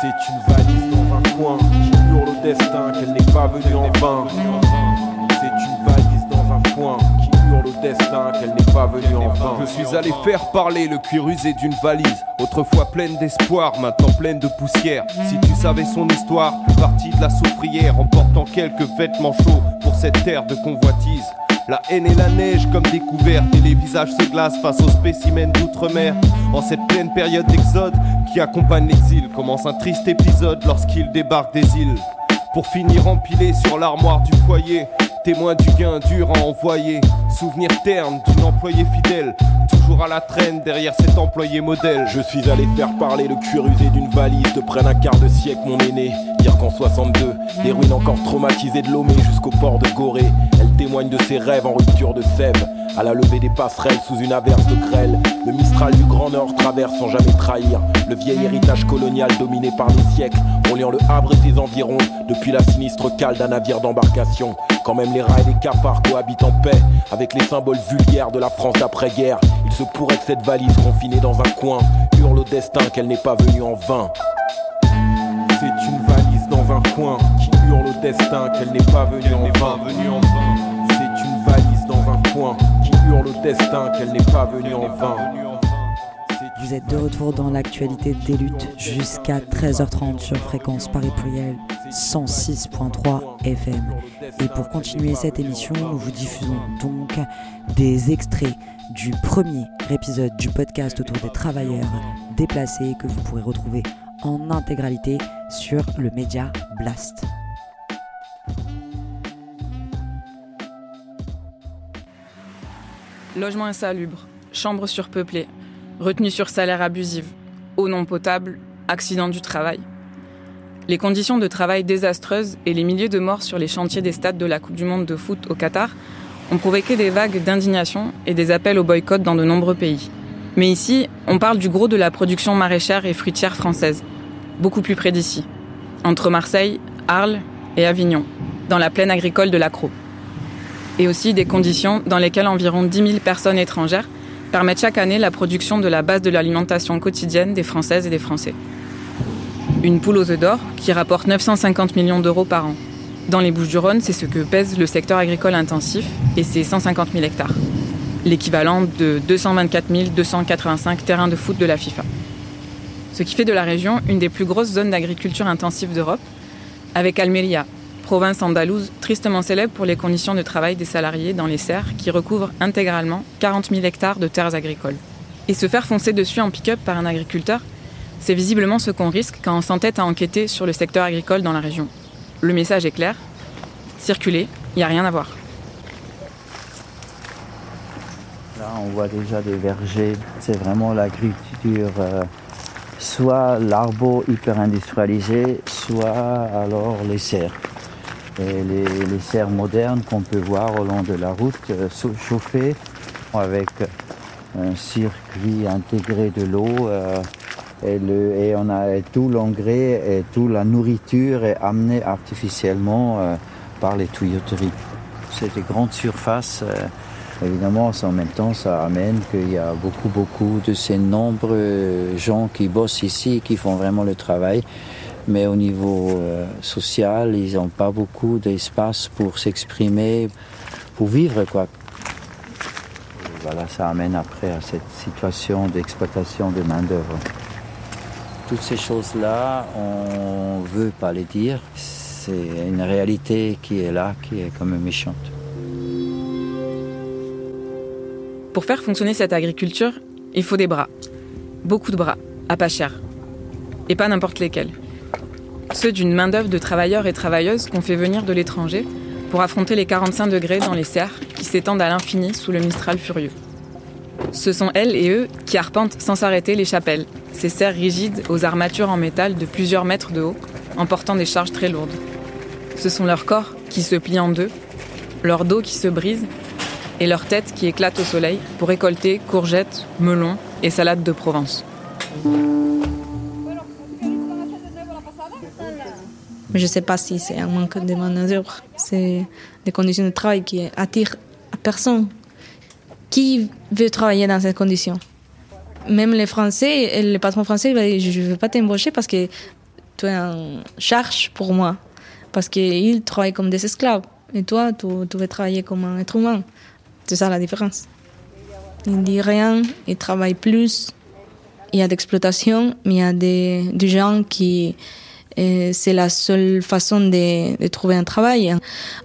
C'est une valise dans un coin qui hurle au destin qu'elle n'est pas venue en vain. Destin qu'elle n'est pas venue en vain. Je suis allé faire parler le cuir usé d'une valise, autrefois pleine d'espoir, maintenant pleine de poussière. Si tu savais son histoire, partie de la soufrière, emportant quelques vêtements chauds pour cette terre de convoitise. La haine et la neige comme découverte et les visages se glacent face aux spécimens d'outre-mer. En cette pleine période d'exode qui accompagne l'exil, commence un triste épisode lorsqu'il débarque des îles. Pour finir empilé sur l'armoire du foyer, témoin du gain dur à envoyer. Souvenir terne d'une employée fidèle, toujours à la traîne derrière cet employé modèle. Je suis allé faire parler le cuir usé d'une valise de près d'un quart de siècle, mon aîné. Dire qu'en 62, des ruines encore traumatisées de Lomé jusqu'au port de Gorée. Elle témoigne de ses rêves en rupture de sève. À la levée des passerelles sous une averse de grêle, le Mistral du Grand Nord traverse sans jamais trahir le vieil héritage colonial dominé par les siècles, reliant le Havre et ses environs depuis la sinistre cale d'un navire d'embarcation. Quand même les rats et les cafards cohabitent en paix avec les symboles vulgaires de la France d'après-guerre, se pourrait que cette valise confinée dans un coin hurle au destin qu'elle n'est pas venue en vain. C'est une valise dans un coin qui hurle au destin qu'elle n'est pas venue en vain. C'est une valise dans un coin qui hurle au destin qu'elle n'est pas venue en vain. Vous êtes de retour dans l'actualité des luttes jusqu'à 13h30 sur fréquence Paris Pluriel 106.3 FM. Et pour continuer cette émission, nous vous diffusons donc des extraits du premier épisode du podcast autour des travailleurs déplacés que vous pourrez retrouver en intégralité sur le média Blast. Logement insalubre, chambres surpeuplées, retenue sur salaire abusive, eau non potable, accident du travail. Les conditions de travail désastreuses et les milliers de morts sur les chantiers des stades de la Coupe du Monde de foot au Qatar ont provoqué des vagues d'indignation et des appels au boycott dans de nombreux pays. Mais ici, on parle du gros de la production maraîchère et fruitière française, beaucoup plus près d'ici, entre Marseille, Arles et Avignon, dans la plaine agricole de l'Acro. Et aussi des conditions dans lesquelles environ 10 000 personnes étrangères permettent chaque année la production de la base de l'alimentation quotidienne des Françaises et des Français. Une poule aux œufs d'or qui rapporte 950 millions d'euros par an. Dans les Bouches-du-Rhône, c'est ce que pèse le secteur agricole intensif et c'est 150 000 hectares. L'équivalent de 224 285 terrains de foot de la FIFA. Ce qui fait de la région une des plus grosses zones d'agriculture intensive d'Europe, avec Almeria, province andalouse tristement célèbre pour les conditions de travail des salariés dans les serres qui recouvrent intégralement 40 000 hectares de terres agricoles. Et se faire foncer dessus en pick-up par un agriculteur, c'est visiblement ce qu'on risque quand on s'entête à enquêter sur le secteur agricole dans la région. Le message est clair, circulez, il n'y a rien à voir. Là, on voit déjà des vergers, c'est vraiment l'agriculture. Euh, soit l'arbre hyper industrialisé, soit alors les serres et les, serres modernes qu'on peut voir au long de la route euh, chauffées avec un circuit intégré de l'eau euh, et, et, on a tout l'engrais et toute la nourriture est amenée artificiellement euh, par les tuyauteries. C'est des grandes surfaces. Évidemment, en même temps, ça amène qu'il y a beaucoup, beaucoup de ces nombreux gens qui bossent ici, qui font vraiment le travail mais au niveau euh, social, ils n'ont pas beaucoup d'espace pour s'exprimer, pour vivre quoi. voilà, ça amène après à cette situation d'exploitation de main d'œuvre. Toutes ces choses-là, on ne veut pas les dire. C'est une réalité qui est là, qui est comme méchante. Pour faire fonctionner cette agriculture, il faut des bras. Beaucoup de bras, à pas cher. Et pas n'importe lesquels ceux d'une main-d'œuvre de travailleurs et travailleuses qu'on fait venir de l'étranger pour affronter les 45 degrés dans les serres qui s'étendent à l'infini sous le Mistral furieux. Ce sont elles et eux qui arpentent sans s'arrêter les chapelles, ces serres rigides aux armatures en métal de plusieurs mètres de haut, en portant des charges très lourdes. Ce sont leurs corps qui se plient en deux, leur dos qui se brise et leur tête qui éclate au soleil pour récolter courgettes, melons et salades de Provence. Je ne sais pas si c'est un manque de main-d'œuvre. C'est des conditions de travail qui attirent à personne. Qui veut travailler dans ces conditions Même les Français, le patron français, je ne veux pas t'embaucher parce que tu es un charge pour moi. Parce qu'ils travaillent comme des esclaves. Et toi, tu, veux travailler comme un être humain. C'est ça la différence. Ne disent rien, ils travaillent plus. Il y a d'exploitation, mais il y a des gens qui c'est la seule façon de, trouver un travail.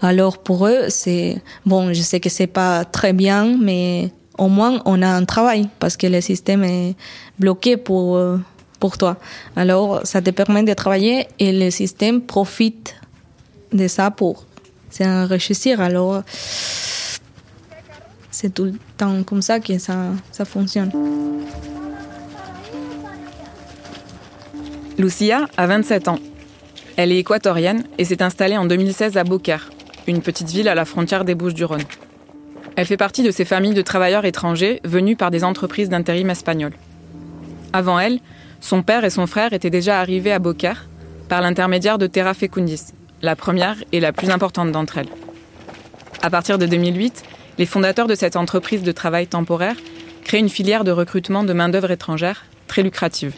Alors pour eux, c'est bon, je sais que c'est pas très bien, mais au moins on a un travail parce que le système est bloqué pour pour toi. Alors ça te permet de travailler et le système profite de ça pour s'enrichir. Alors c'est tout le temps comme ça que ça, ça fonctionne. Lucia a 27 ans. Elle est équatorienne et s'est installée en 2016 à Beaucaire, une petite ville à la frontière des Bouches-du-Rhône. Elle fait partie de ces familles de travailleurs étrangers venus par des entreprises d'intérim espagnoles. Avant elle, son père et son frère étaient déjà arrivés à Beaucaire par l'intermédiaire de Terra Fecundis, la première et la plus importante d'entre elles. À partir de 2008, les fondateurs de cette entreprise de travail temporaire créent une filière de recrutement de main-d'œuvre étrangère très lucrative.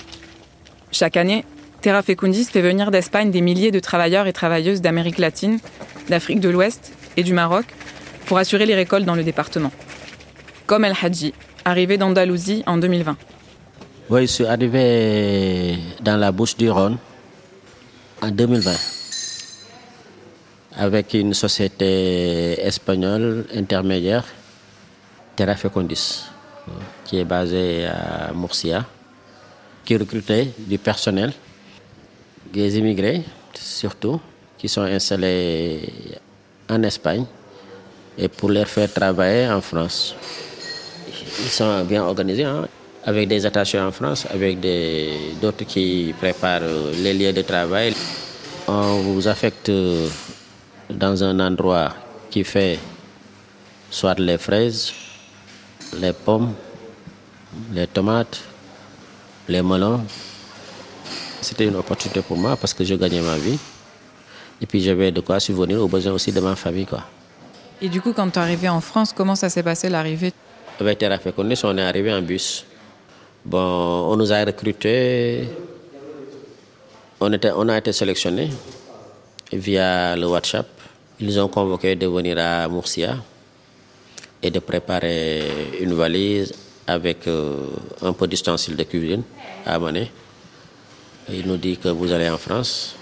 Chaque année, Terra Fecundis fait venir d'Espagne des milliers de travailleurs et travailleuses d'Amérique latine, d'Afrique de l'Ouest et du Maroc pour assurer les récoltes dans le département. Comme El Hadji, arrivé d'Andalousie en 2020. Oui, je suis arrivé dans la bouche du Rhône en 2020 avec une société espagnole intermédiaire, Terra Fecundis, qui est basée à Murcia, qui recrutait du personnel, des immigrés surtout, qui sont installés en Espagne et pour les faire travailler en France. Ils sont bien organisés, hein, avec des attachés en France, avec d'autres qui préparent les lieux de travail. On vous affecte dans un endroit qui fait soit les fraises, les pommes, les tomates, les melons. C'était une opportunité pour moi parce que je gagnais ma vie. Et puis j'avais de quoi subvenir aux besoins aussi de ma famille. Quoi. Et du coup, quand tu es arrivé en France, comment ça s'est passé l'arrivée? Avec Terra Fécondis, on est arrivé en bus. Bon, on nous a recrutés. On, était, on a été sélectionnés via le WhatsApp. Ils ont convoqué de venir à Murcia et de préparer une valise avec euh, un peu d'ustensiles de cuisine à amener. Il nous dit que vous allez en France.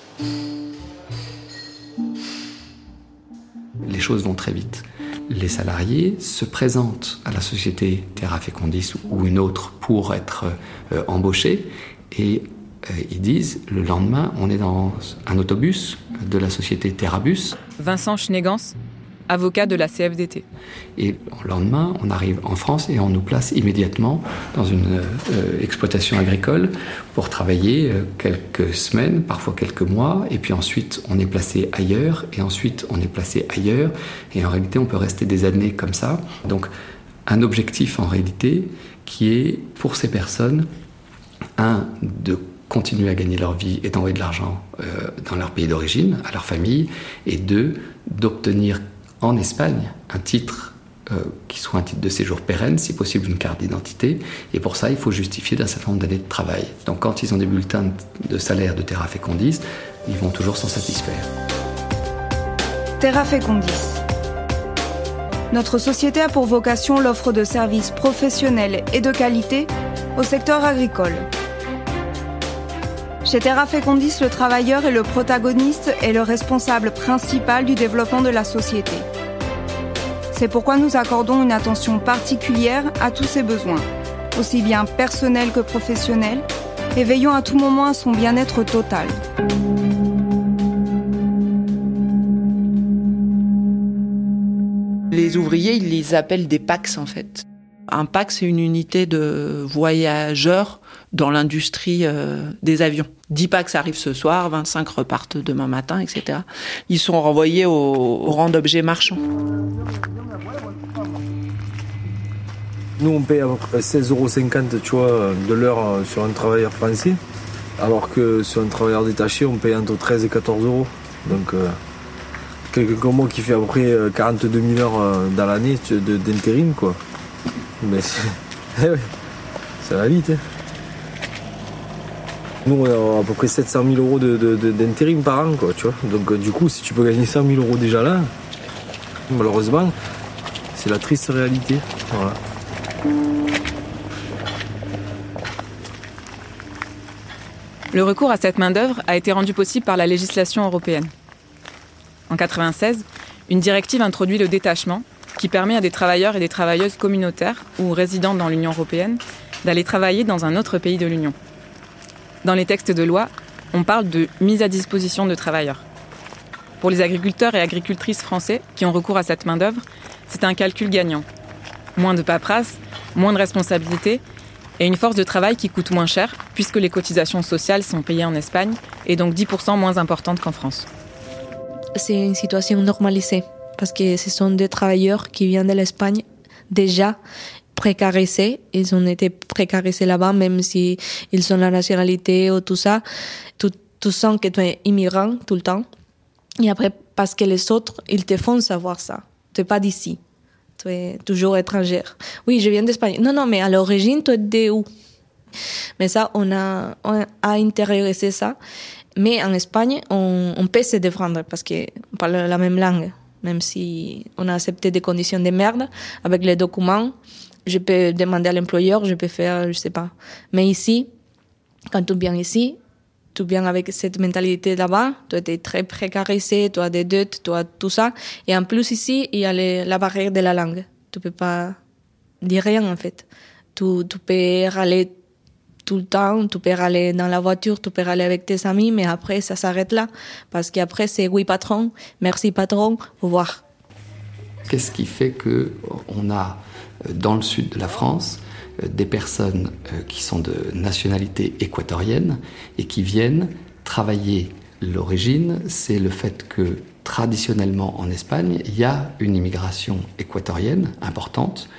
Les choses vont très vite. Les salariés se présentent à la société Terra Fecundis ou une autre pour être euh, embauchés et euh, ils disent le lendemain, on est dans un autobus de la société Terrabus. Vincent Schnegans, avocat de la CFDT. Et le lendemain, on arrive en France et on nous place immédiatement dans une euh, exploitation agricole pour travailler euh, quelques semaines, parfois quelques mois, et puis ensuite on est placé ailleurs, et ensuite on est placé ailleurs, et en réalité on peut rester des années comme ça. Donc un objectif en réalité qui est pour ces personnes, un, de continuer à gagner leur vie et d'envoyer de l'argent euh, dans leur pays d'origine, à leur famille, et deux, d'obtenir en Espagne un titre euh, qui soit un titre de séjour pérenne, si possible une carte d'identité, et pour ça il faut justifier d'un certain nombre d'années de travail. Donc quand ils ont des bulletins de salaire de Terra Fecundis, ils vont toujours s'en satisfaire. Terra Fecundis. Notre société a pour vocation l'offre de services professionnels et de qualité au secteur agricole. Chez Terra Fecundis, le travailleur est le protagoniste et le responsable principal du développement de la société. C'est pourquoi nous accordons une attention particulière à tous ses besoins, aussi bien personnels que professionnels, et veillons à tout moment à son bien-être total. Les ouvriers, ils les appellent des PAX en fait. Un PAX, c'est une unité de voyageurs dans l'industrie euh, des avions. 10 PAX arrivent ce soir, 25 repartent demain matin, etc. Ils sont renvoyés au, rang d'objets marchands. Nous, on paye à peu près 16,50 euros tu vois, de l'heure euh, sur un travailleur français, alors que sur un travailleur détaché, on paye entre 13 et 14 euros. Donc, euh, quelqu'un comme moi qui fait à peu près 42 000 heures dans l'année d'intérim, quoi. Mais eh ça va vite. Hein. Nous, on a à peu près 700 000 euros d'intérim par an, quoi. Donc, euh, du coup, si tu peux gagner 100 000 euros déjà là, malheureusement, c'est la triste réalité. Le recours à cette main-d'œuvre a été rendu possible par la législation européenne. En 1996, une directive introduit le détachement, qui permet à des travailleurs et des travailleuses communautaires ou résidents dans l'Union européenne d'aller travailler dans un autre pays de l'Union. Dans les textes de loi, on parle de mise à disposition de travailleurs. Pour les agriculteurs et agricultrices français qui ont recours à cette main-d'œuvre, c'est un calcul gagnant. Moins de paperasse, moins de responsabilités et une force de travail qui coûte moins cher puisque les cotisations sociales sont payées en Espagne et donc 10% moins importantes qu'en France. C'est une situation normalisée parce que ce sont des travailleurs qui viennent de l'Espagne déjà précarisés. Ils ont été précarisés là-bas, même si ils ont la nationalité ou tout ça. Tout, tout sens que tu es immigrant tout le temps. Et après, parce que les autres, ils te font savoir ça. Tu n'es pas d'ici. Tu es toujours étrangère. Oui, je viens d'Espagne. Non, non, mais à l'origine, tu es de où? Mais ça, on a, on a intériorisé ça. Mais en Espagne, on, on peut se défendre parce qu'on parle la même langue même si on a accepté des conditions de merde avec les documents. Je peux demander à l'employeur, je peux faire, je sais pas. Mais ici, quand tu viens ici, tu viens avec cette mentalité là-bas, tu es très précarisé, tu as des dettes, tu as tout ça. Et en plus ici, il y a la barrière de la langue. Tu peux pas dire rien en fait. Tu, tu peux aller tout le temps, tu peux aller dans la voiture, tu peux aller avec tes amis, mais après ça s'arrête là. Parce qu'après c'est oui patron, merci patron, au revoir. Qu'est-ce qui fait que on a dans le sud de la France euh, des personnes euh, qui sont de nationalité équatorienne et qui viennent travailler L'origine, c'est le fait que traditionnellement en Espagne, il y a une immigration équatorienne importante.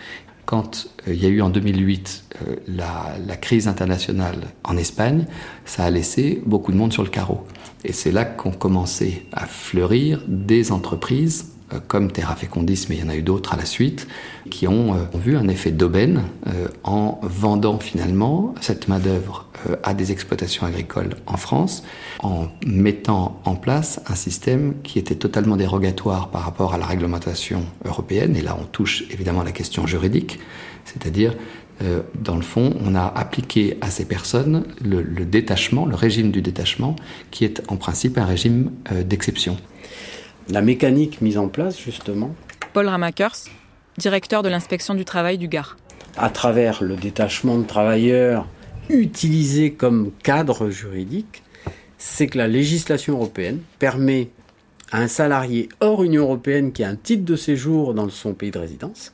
Quand il y a eu en 2008 la, la, crise internationale en Espagne, ça a laissé beaucoup de monde sur le carreau. Et c'est là qu'ont commencé à fleurir des entreprises euh, comme Terra Fecundis, mais il y en a eu d'autres à la suite, qui ont, euh, vu un effet d'aubaine euh, en vendant finalement cette main-d'œuvre à des exploitations agricoles en France, en mettant en place un système qui était totalement dérogatoire par rapport à la réglementation européenne. Et là, on touche évidemment la question juridique, c'est-à-dire dans le fond, on a appliqué à ces personnes le, détachement, le régime du détachement, qui est en principe un régime d'exception la mécanique mise en place justement. Paul Ramakers, directeur de l'inspection du travail du Gard. À travers le détachement de travailleurs utilisé comme cadre juridique, c'est que la législation européenne permet à un salarié hors Union européenne qui a un titre de séjour dans son pays de résidence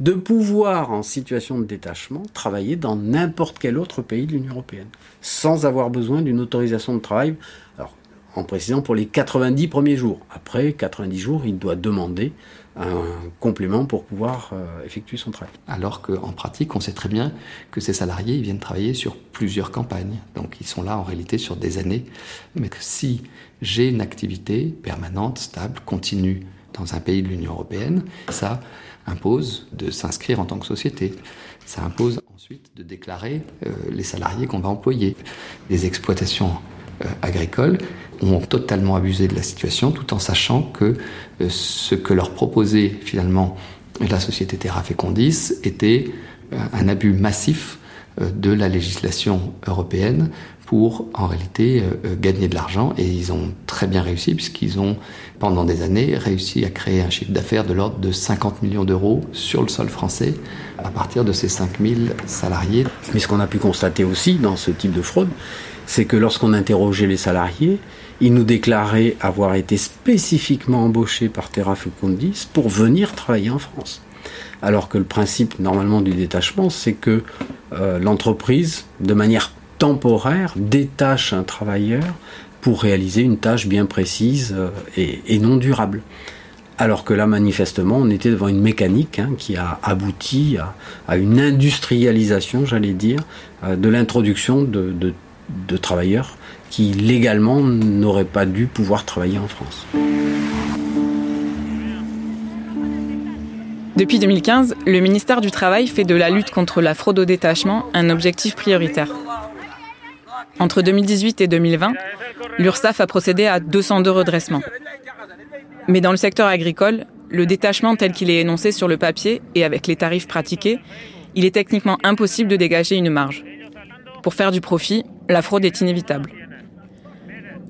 de pouvoir, en situation de détachement, travailler dans n'importe quel autre pays de l'Union européenne, sans avoir besoin d'une autorisation de travail en précisant pour les 90 premiers jours. Après 90 jours, il doit demander un complément pour pouvoir euh, effectuer son travail. Alors qu'en pratique, on sait très bien que ces salariés ils viennent travailler sur plusieurs campagnes. Donc ils sont là en réalité sur des années. Mais si j'ai une activité permanente, stable, continue dans un pays de l'Union européenne, ça impose de s'inscrire en tant que société. Ça impose ensuite de déclarer euh, les salariés qu'on va employer. Les exploitations agricoles ont totalement abusé de la situation tout en sachant que euh, ce que leur proposait finalement la société Terra Fecundis était euh, un abus massif de la législation européenne pour en réalité gagner de l'argent et ils ont très bien réussi puisqu'ils ont pendant des années réussi à créer un chiffre d'affaires de l'ordre de 50 millions d'euros sur le sol français à partir de ces 5000 salariés. Mais ce qu'on a pu constater aussi dans ce type de fraude, c'est que lorsqu'on interrogeait les salariés, ils nous déclaraient avoir été spécifiquement embauchés par Terra Fecundis pour venir travailler en France. Alors que le principe normalement du détachement, c'est que euh, l'entreprise, de manière temporaire, détache un travailleur pour réaliser une tâche bien précise euh, et, non durable. Alors que là, manifestement, on était devant une mécanique hein, qui a abouti à, une industrialisation, j'allais dire, euh, de l'introduction de, de, de travailleurs qui légalement n'auraient pas dû pouvoir travailler en France. Depuis 2015, le ministère du Travail fait de la lutte contre la fraude au détachement un objectif prioritaire. Entre 2018 et 2020, l'URSSAF a procédé à 202 redressements. Mais dans le secteur agricole, le détachement tel qu'il est énoncé sur le papier et avec les tarifs pratiqués, il est techniquement impossible de dégager une marge. Pour faire du profit, la fraude est inévitable.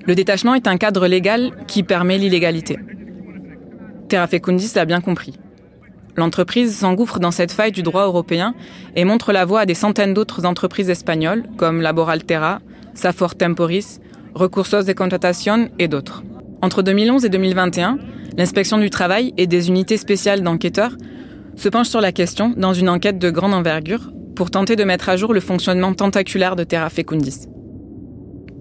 Le détachement est un cadre légal qui permet l'illégalité. Terra Fecundis l'a bien compris. L'entreprise s'engouffre dans cette faille du droit européen et montre la voie à des centaines d'autres entreprises espagnoles comme Laboral Terra, Safor Temporis, Recursos de Contratación et d'autres. Entre 2011 et 2021, l'inspection du travail et des unités spéciales d'enquêteurs se penchent sur la question dans une enquête de grande envergure pour tenter de mettre à jour le fonctionnement tentaculaire de Terra Fecundis.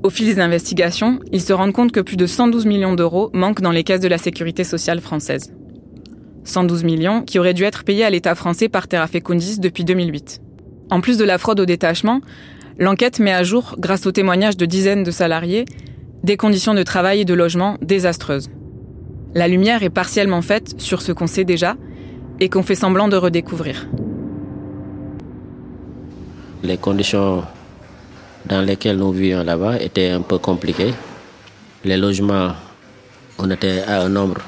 Au fil des investigations, ils se rendent compte que plus de 112 millions d'euros manquent dans les caisses de la sécurité sociale française. 112 millions qui auraient dû être payés à l'État français par Terra Fecundis depuis 2008. En plus de la fraude au détachement, l'enquête met à jour, grâce aux témoignages de dizaines de salariés, des conditions de travail et de logement désastreuses. La lumière est partiellement faite sur ce qu'on sait déjà et qu'on fait semblant de redécouvrir. Les conditions dans lesquelles nous vivions là-bas étaient un peu compliquées. Les logements, on était à un nombre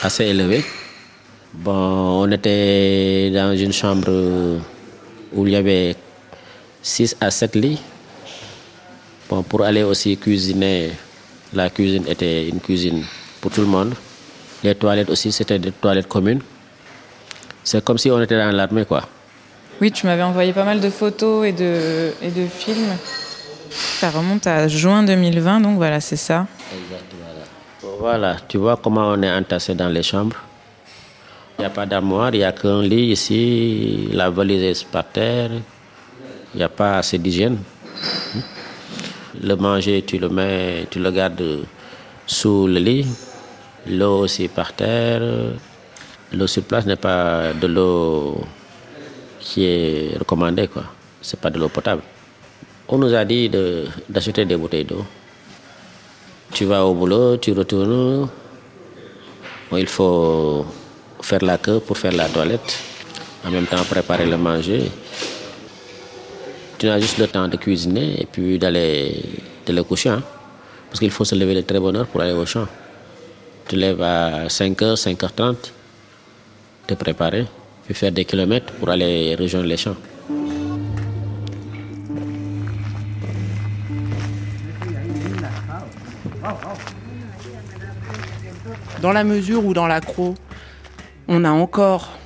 assez élevé. Bon, on était dans une chambre où il y avait 6 à 7 lits. Bon, pour aller aussi cuisiner, la cuisine était une cuisine pour tout le monde. Les toilettes aussi, c'était des toilettes communes. C'est comme si on était dans l'armée, quoi. Oui, tu m'avais envoyé pas mal de photos et de, et de films. Ça remonte à juin 2020, donc voilà, c'est ça. Voilà, tu vois comment on est entassé dans les chambres. Il n'y a pas d'armoire, il n'y a qu'un lit ici, la valise est par terre. Il n'y a pas assez d'hygiène. Le manger, tu le mets, tu le gardes sous le lit. L'eau aussi par terre. L'eau sur place n'est pas de l'eau qui est recommandée, quoi. C'est pas de l'eau potable. On nous a dit d'acheter des bouteilles d'eau. Tu vas au boulot, tu retournes. Il faut faire la queue pour faire la toilette. En même temps, préparer le manger. Tu as juste le temps de cuisiner et puis d'aller te le coucher. hein. Parce qu'il faut se lever de très bonne heure pour aller au champ. Tu lèves à 5h, 5h30, te préparer, puis faire des kilomètres pour aller rejoindre les champs. Dans la mesure où dans l'accro, on a encore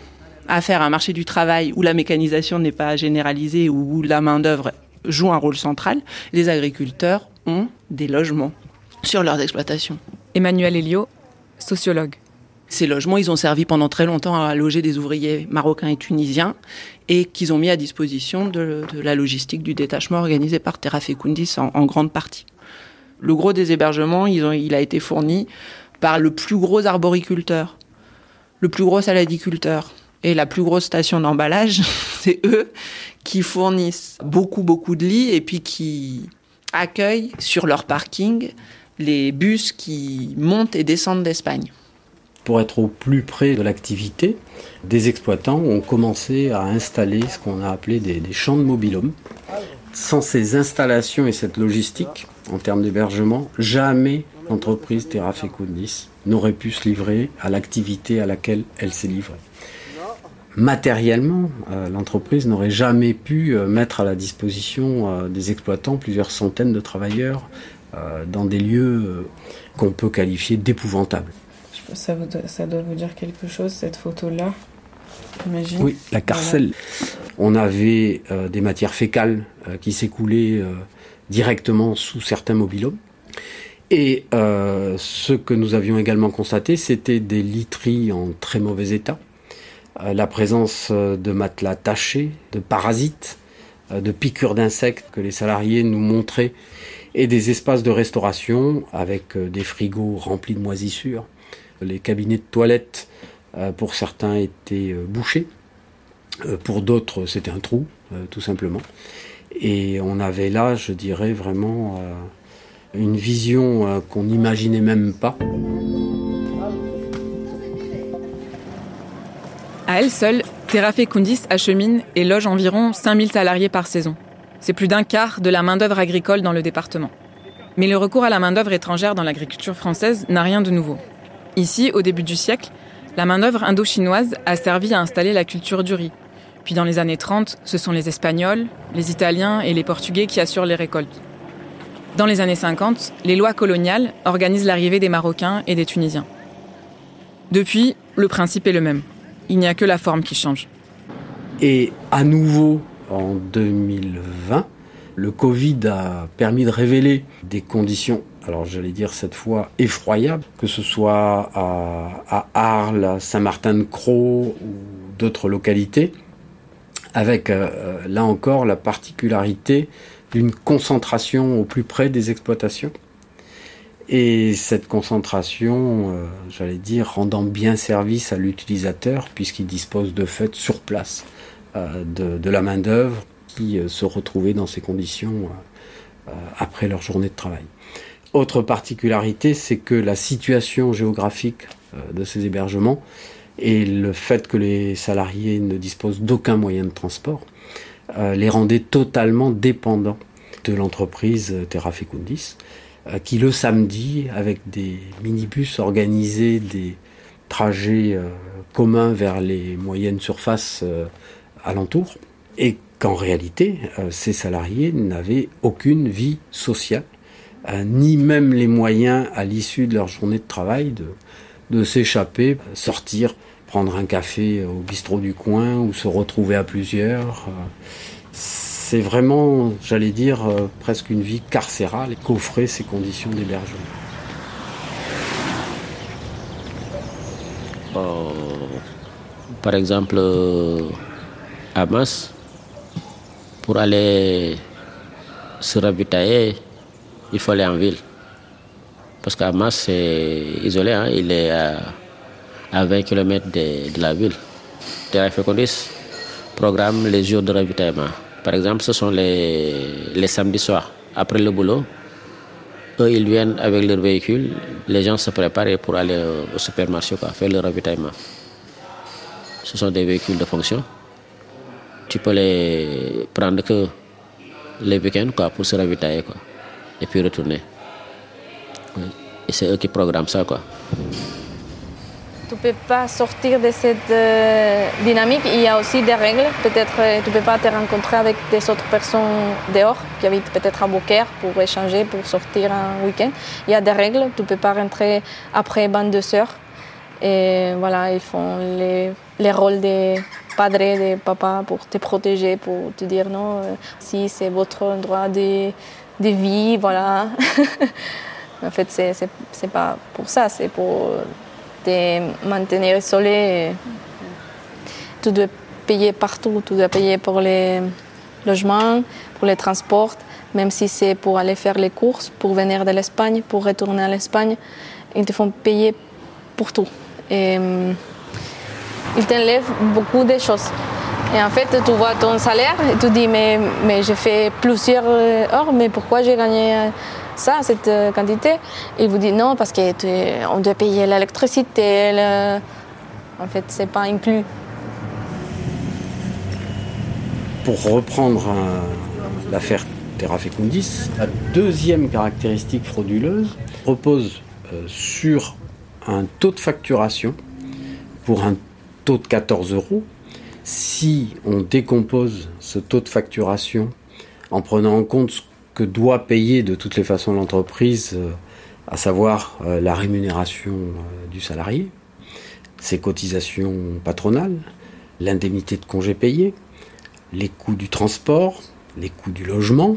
affaire à un marché du travail où la mécanisation n'est pas généralisée, où la main-d'œuvre joue un rôle central, les agriculteurs ont des logements sur leurs exploitations. Emmanuel Elio, sociologue. Ces logements, ils ont servi pendant très longtemps à loger des ouvriers marocains et tunisiens et qu'ils ont mis à disposition de, la logistique du détachement organisé par Terra Fecundis en, en grande partie. Le gros des hébergements, ils ont, il a été fourni par le plus gros arboriculteur, le plus gros saladiculteur et la plus grosse station d'emballage. C'est eux qui fournissent beaucoup, beaucoup de lits et puis qui accueillent sur leur parking les bus qui montent et descendent d'Espagne. Pour être au plus près de l'activité, des exploitants ont commencé à installer ce qu'on a appelé des, champs de mobilhome. Sans ces installations et cette logistique, en termes d'hébergement, jamais l'entreprise Terra Fecundis n'aurait pu se livrer à l'activité à laquelle elle s'est livrée. Matériellement, euh, l'entreprise n'aurait jamais pu euh, mettre à la disposition euh, des exploitants plusieurs centaines de travailleurs dans des lieux qu'on peut qualifier d'épouvantables. Ça, vous doit- ça doit vous dire quelque chose, cette photo-là J'imagine? Oui, la carcelle. On avait euh, des matières fécales euh, qui s'écoulaient euh, directement sous certains mobilhomes. Et ce que nous avions également constaté, c'était des literies en très mauvais état, la présence de matelas tachés, de parasites, de piqûres d'insectes que les salariés nous montraient, et des espaces de restauration avec des frigos remplis de moisissures. Les cabinets de toilettes, euh, pour certains, étaient euh, bouchés. Euh, Pour d'autres, c'était un trou, tout simplement. Et on avait là, je dirais, vraiment une vision qu'on n'imaginait même pas. À elle seule, Terra Fecundis achemine et loge environ 5000 salariés par saison. C'est plus d'un quart de la main-d'œuvre agricole dans le département. Mais le recours à la main-d'œuvre étrangère dans l'agriculture française n'a rien de nouveau. Ici, au début du siècle, la main-d'œuvre indo-chinoise a servi à installer la culture du riz. Puis dans les années 30, ce sont les Espagnols, les Italiens et les Portugais qui assurent les récoltes. Dans les années 50, les lois coloniales organisent l'arrivée des Marocains et des Tunisiens. Depuis, le principe est le même. Il n'y a que la forme qui change. Et à nouveau, en 2020, le Covid a permis de révéler des conditions, alors j'allais dire cette fois effroyables, que ce soit à, Arles, à Saint-Martin-de-Croix ou d'autres localités, avec euh, là encore la particularité d'une concentration au plus près des exploitations. Et cette concentration, euh, j'allais dire, rendant bien service à l'utilisateur, puisqu'il dispose de fait sur place euh, de, de la main-d'œuvre qui euh, se retrouvait dans ces conditions euh, euh, après leur journée de travail. Autre particularité, c'est que la situation géographique euh, de ces hébergements et le fait que les salariés ne disposent d'aucun moyen de transport euh, les rendait totalement dépendants de l'entreprise euh, Terra Fecundis, qui le samedi, avec des minibus organisés des, trajet euh, commun vers les moyennes surfaces alentours, et qu'en réalité, ces salariés n'avaient aucune vie sociale, ni même les moyens à l'issue de leur journée de travail de, s'échapper, sortir, prendre un café au bistrot du coin ou se retrouver à plusieurs. C'est vraiment, j'allais dire, presque une vie carcérale qu'offraient ces conditions d'hébergement. par exemple, à Mas, pour aller se ravitailler, il faut aller en ville. Parce qu'à Mas, c'est isolé, hein. il est à, 20 km de, la ville. Terra Fécondis programme les jours de ravitaillement. Par exemple, ce sont les, les samedis soirs, après le boulot. Eux, ils viennent avec leur véhicule. Les gens se préparent pour aller au supermarché, faire le ravitaillement. Ce sont des véhicules de fonction. Tu peux les prendre que les week-ends quoi, pour se ravitailler quoi, et puis retourner. Et c'est eux qui programment ça. Quoi. Tu ne peux pas sortir de cette euh, dynamique. Il y a aussi des règles. Peut-être euh, tu ne peux pas te rencontrer avec des autres personnes dehors qui habitent peut-être à Beaucaire pour échanger, pour sortir un week-end. Il y a des règles. Tu ne peux pas rentrer après 22 heures. Et voilà, ils font les, les rôles des padres, des papas pour te protéger, pour te dire non, euh, si c'est votre endroit de, de vie, voilà. en fait, c'est pas pour ça, c'est pour te maintenir isolé. Tu dois payer partout, tu dois payer pour les logements, pour les transports, même si c'est pour aller faire les courses, pour venir de l'Espagne, pour retourner à l'Espagne, ils te font payer pour tout. Euh, ils t'enlèvent beaucoup de choses. Et en fait, tu vois ton salaire et tu dis, mais, mais j'ai fait plusieurs heures, mais pourquoi j'ai gagné ça, cette quantité? Il vous dit non, parce qu'on doit payer l'électricité. En fait, c'est pas inclus. Pour reprendre l'affaire Terra Fecundis, la deuxième caractéristique frauduleuse repose euh, sur un taux de facturation pour un taux de 14 euros. Si on décompose ce taux de facturation en prenant en compte ce que doit payer de toutes les façons l'entreprise, euh, à savoir euh, la rémunération euh, du salarié, ses cotisations patronales, l'indemnité de congé payé, les coûts du transport, les coûts du logement,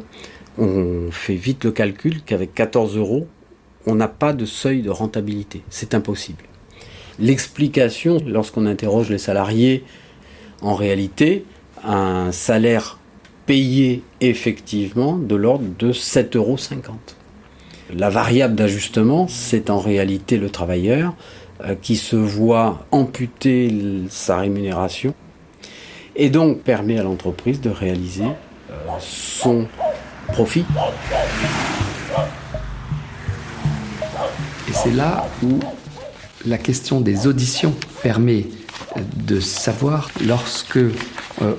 on fait vite le calcul qu'avec 14 euros, on n'a pas de seuil de rentabilité. C'est impossible. L'explication, lorsqu'on interroge les salariés, en réalité, un salaire payé effectivement de l'ordre de 7,50 euros. La variable d'ajustement, c'est en réalité le travailleur euh, qui se voit amputer sa rémunération et donc permet à l'entreprise de réaliser euh, son profit. Et c'est là où la question des auditions permet de savoir lorsque euh,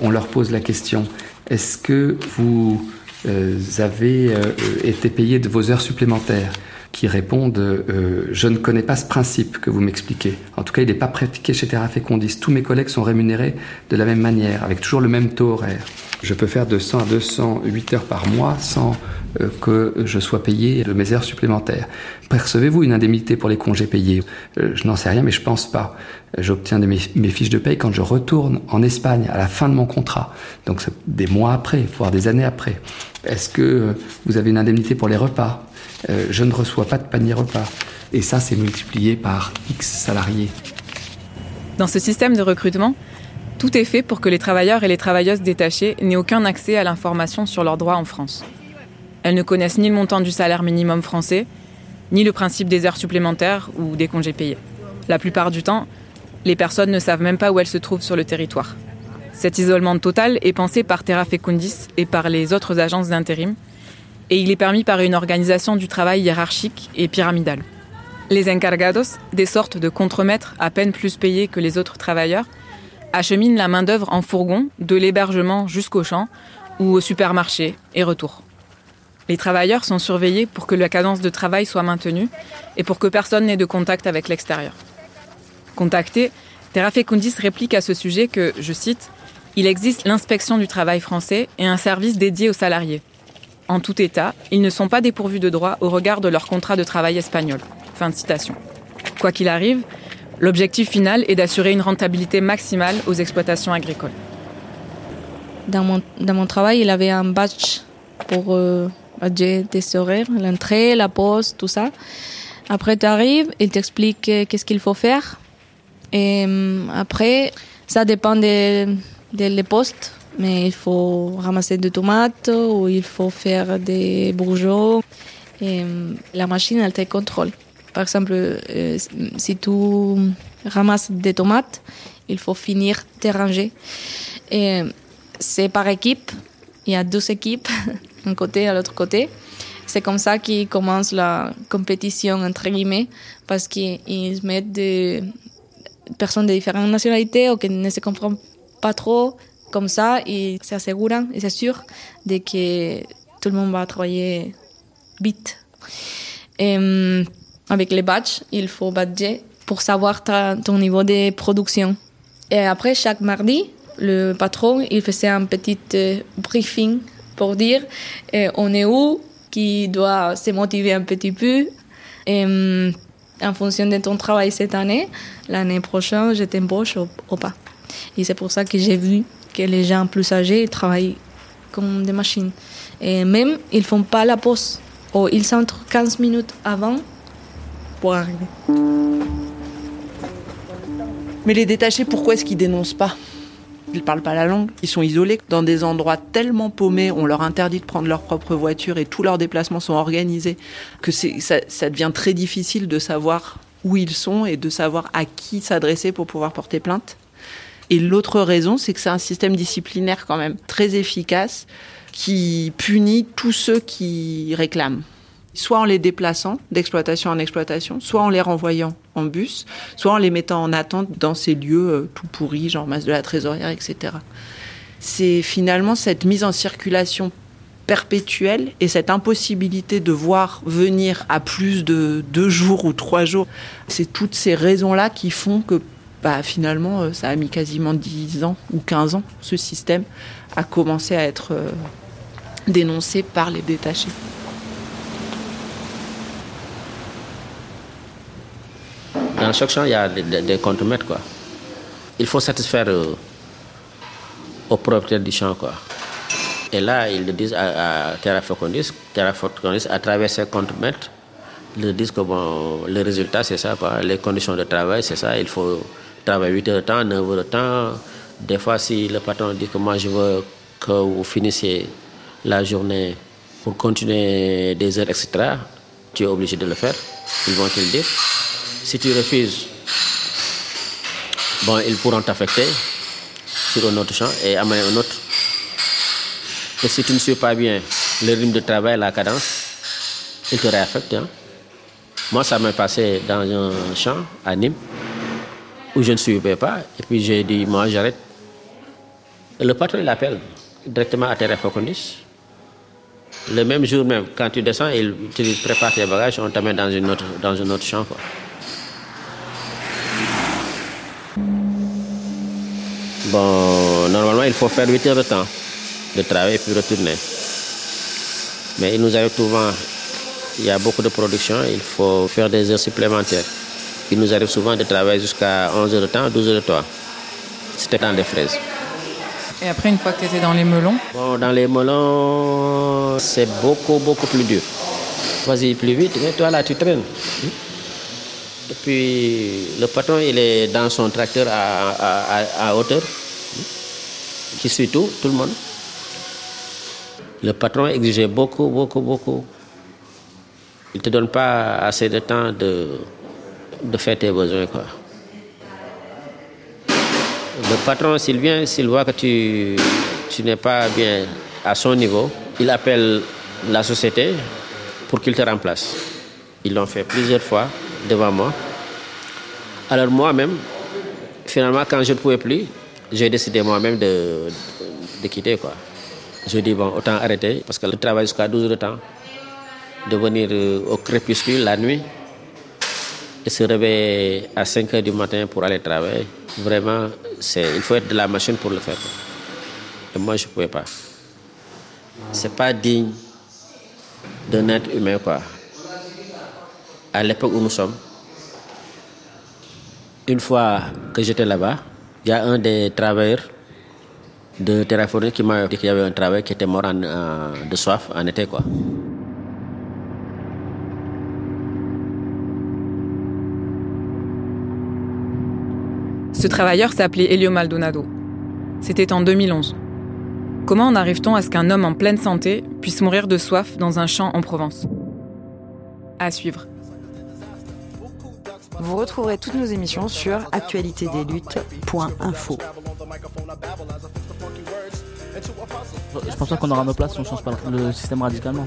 on leur pose la question est-ce que vous euh, avez euh, été payé de vos heures supplémentaires? Qui répondent Je ne connais pas ce principe que vous m'expliquez. En tout cas, il n'est pas pratiqué chez Terra Fécondis. Tous mes collègues sont rémunérés de la même manière, avec toujours le même taux horaire. Je peux faire de 100 à 208 heures par mois sans euh, que je sois payé de mes heures supplémentaires. Percevez-vous une indemnité pour les congés payés? Euh, Je n'en sais rien, mais je pense pas. J'obtiens mes, mes, fiches de paye quand je retourne en Espagne à la fin de mon contrat. Donc des mois après, voire des années après. Est-ce que euh, vous avez une indemnité pour les repas? Je ne reçois pas de panier repas. Et ça, c'est multiplié par X salariés. Dans ce système de recrutement, tout est fait pour que les travailleurs et les travailleuses détachés n'aient aucun accès à l'information sur leurs droits en France. Elles ne connaissent ni le montant du salaire minimum français, ni le principe des heures supplémentaires ou des congés payés. La plupart du temps, les personnes ne savent même pas où elles se trouvent sur le territoire. Cet isolement total est pensé par Terra Fecundis et par les autres agences d'intérim, et il est permis par une organisation du travail hiérarchique et pyramidale. Les encargados, des sortes de contremaîtres à peine plus payés que les autres travailleurs, acheminent la main-d'œuvre en fourgon de l'hébergement jusqu'au champ ou au supermarché et retour. Les travailleurs sont surveillés pour que la cadence de travail soit maintenue et pour que personne n'ait de contact avec l'extérieur. Contacté, Terra Fecundis réplique à ce sujet que, je cite, Il existe l'inspection du travail français et un service dédié aux salariés. En tout état, ils ne sont pas dépourvus de droits au regard de leur contrat de travail espagnol. Fin de citation. Quoi qu'il arrive, l'objectif final est d'assurer une rentabilité maximale aux exploitations agricoles. Dans mon, dans mon travail, il avait un badge pour euh, horaires, l'entrée, la pause, tout ça. Après, tu arrives, il t'explique euh, qu'est-ce qu'il faut faire. Et euh, après, ça dépend des, des postes, mais il faut ramasser des tomates ou il faut faire des bourgeons. Et euh, la machine, elle te contrôle. Par exemple, euh, si tu ramasses des tomates, il faut finir de ranger. Et c'est par équipe. Il y a deux équipes, un côté et l'autre côté. C'est comme ça qu'ils commencent la compétition, entre guillemets, parce qu'ils mettent des personnes de différentes nationalités ou qui ne se comprennent pas trop. Comme ça, ils s'assurent et s'assurent de que tout le monde va travailler vite. Avec les badges, il faut badger pour savoir ton niveau de production. Et après, chaque mardi, le patron, il faisait un petit euh, briefing pour dire euh, on est où, qui doit se motiver un petit peu. En fonction de ton travail cette année, l'année prochaine, je t'embauche ou pas. Et c'est pour ça que j'ai vu que les gens plus âgés travaillent comme des machines. Et même, ils font pas la pause. Ou ils s'entrent 15 minutes avant pour arriver. Mais les détachés, pourquoi est-ce qu'ils dénoncent pas? Ils parlent pas la langue, ils sont isolés dans des endroits tellement paumés, on leur interdit de prendre leur propre voiture et tous leurs déplacements sont organisés que ça devient très difficile de savoir où ils sont et de savoir à qui s'adresser pour pouvoir porter plainte. Et l'autre raison, c'est que c'est un système disciplinaire quand même très efficace qui punit tous ceux qui réclament. Soit en les déplaçant d'exploitation en exploitation, soit en les renvoyant en bus, soit en les mettant en attente dans ces lieux euh, tout pourris, genre masse de la trésorière, etc. C'est finalement cette mise en circulation perpétuelle et cette impossibilité de voir venir à plus de deux jours ou trois jours. C'est toutes ces raisons-là qui font que bah, finalement, euh, ça a mis quasiment 10 ans ou 15 ans, ce système a commencé à être euh, dénoncé par les détachés. Dans chaque champ, il y a des, des, contre-mètres, quoi. Il faut satisfaire euh, aux propriétaires du champ. Et là, ils le disent à, à Terra Fecundis, Terra Fecundis, à travers ces contre-mètres, ils disent que bon, le résultat, c'est ça. Les conditions de travail, c'est ça. Il faut travailler 8 heures de temps, 9 heures de temps. Des fois, si le patron dit que moi, je veux que vous finissiez la journée pour continuer des heures, etc., tu es obligé de le faire. Ils vont te le dire. Si tu refuses, bon, ils pourront t'affecter sur un autre champ et amener un autre. Et si tu ne suis pas bien le rythme de travail, la cadence, ils te réaffectent. Hein. Moi, ça m'est passé dans un champ à Nîmes où je ne suivais pas. Et puis j'ai dit, moi, j'arrête. Le patron, il appelle directement à Terre Focondis. Le même jour même, quand tu descends, il prépare tes bagages, on t'amène dans, une autre, dans un autre. Quoi. Bon, normalement, il faut faire 8 heures de temps de travail et puis retourner. Mais il nous arrive souvent, il y a beaucoup de production, il faut faire des heures supplémentaires. Il nous arrive souvent de travailler jusqu'à 11 heures de temps, 12 heures de temps. C'était dans les fraises. Et après, une fois que tu étais dans les melons? Bon, dans les melons, c'est beaucoup, beaucoup plus dur. Vas-y plus vite, mais toi là, tu traînes. Et puis, le patron, il est dans son tracteur à, à, à, à hauteur, qui suit tout, tout le monde. Le patron exigeait beaucoup, beaucoup, beaucoup. Il ne te donne pas assez de temps de, de faire tes besoins. Quoi. Le patron, s'il vient, s'il voit que tu, tu n'es pas bien à son niveau, il appelle la société pour qu'il te remplace. Ils l'ont fait plusieurs fois devant moi. Alors moi-même, finalement, quand je ne pouvais plus, j'ai décidé moi-même de, de quitter. Quoi. Je dis, bon, autant arrêter, parce que le travail jusqu'à 12 heures de temps, de venir au crépuscule la nuit, se réveiller à 5 h du matin pour aller travailler, vraiment, il faut être de la machine pour le faire. Et moi, je ne pouvais pas. C'est pas digne d'un être humain, quoi. À l'époque où nous sommes, une fois que j'étais là-bas, il y a un des travailleurs de Terraforming qui m'a dit qu'il y avait un travail qui était mort de soif en été, quoi. Ce travailleur s'appelait Elio Maldonado. C'était en 2011. Comment en arrive-t-on à ce qu'un homme en pleine santé puisse mourir de soif dans un champ en Provence? À suivre. Vous retrouverez toutes nos émissions sur actualitédesluttes.info. Je pense pas qu'on aura nos places si on change pas le système radicalement.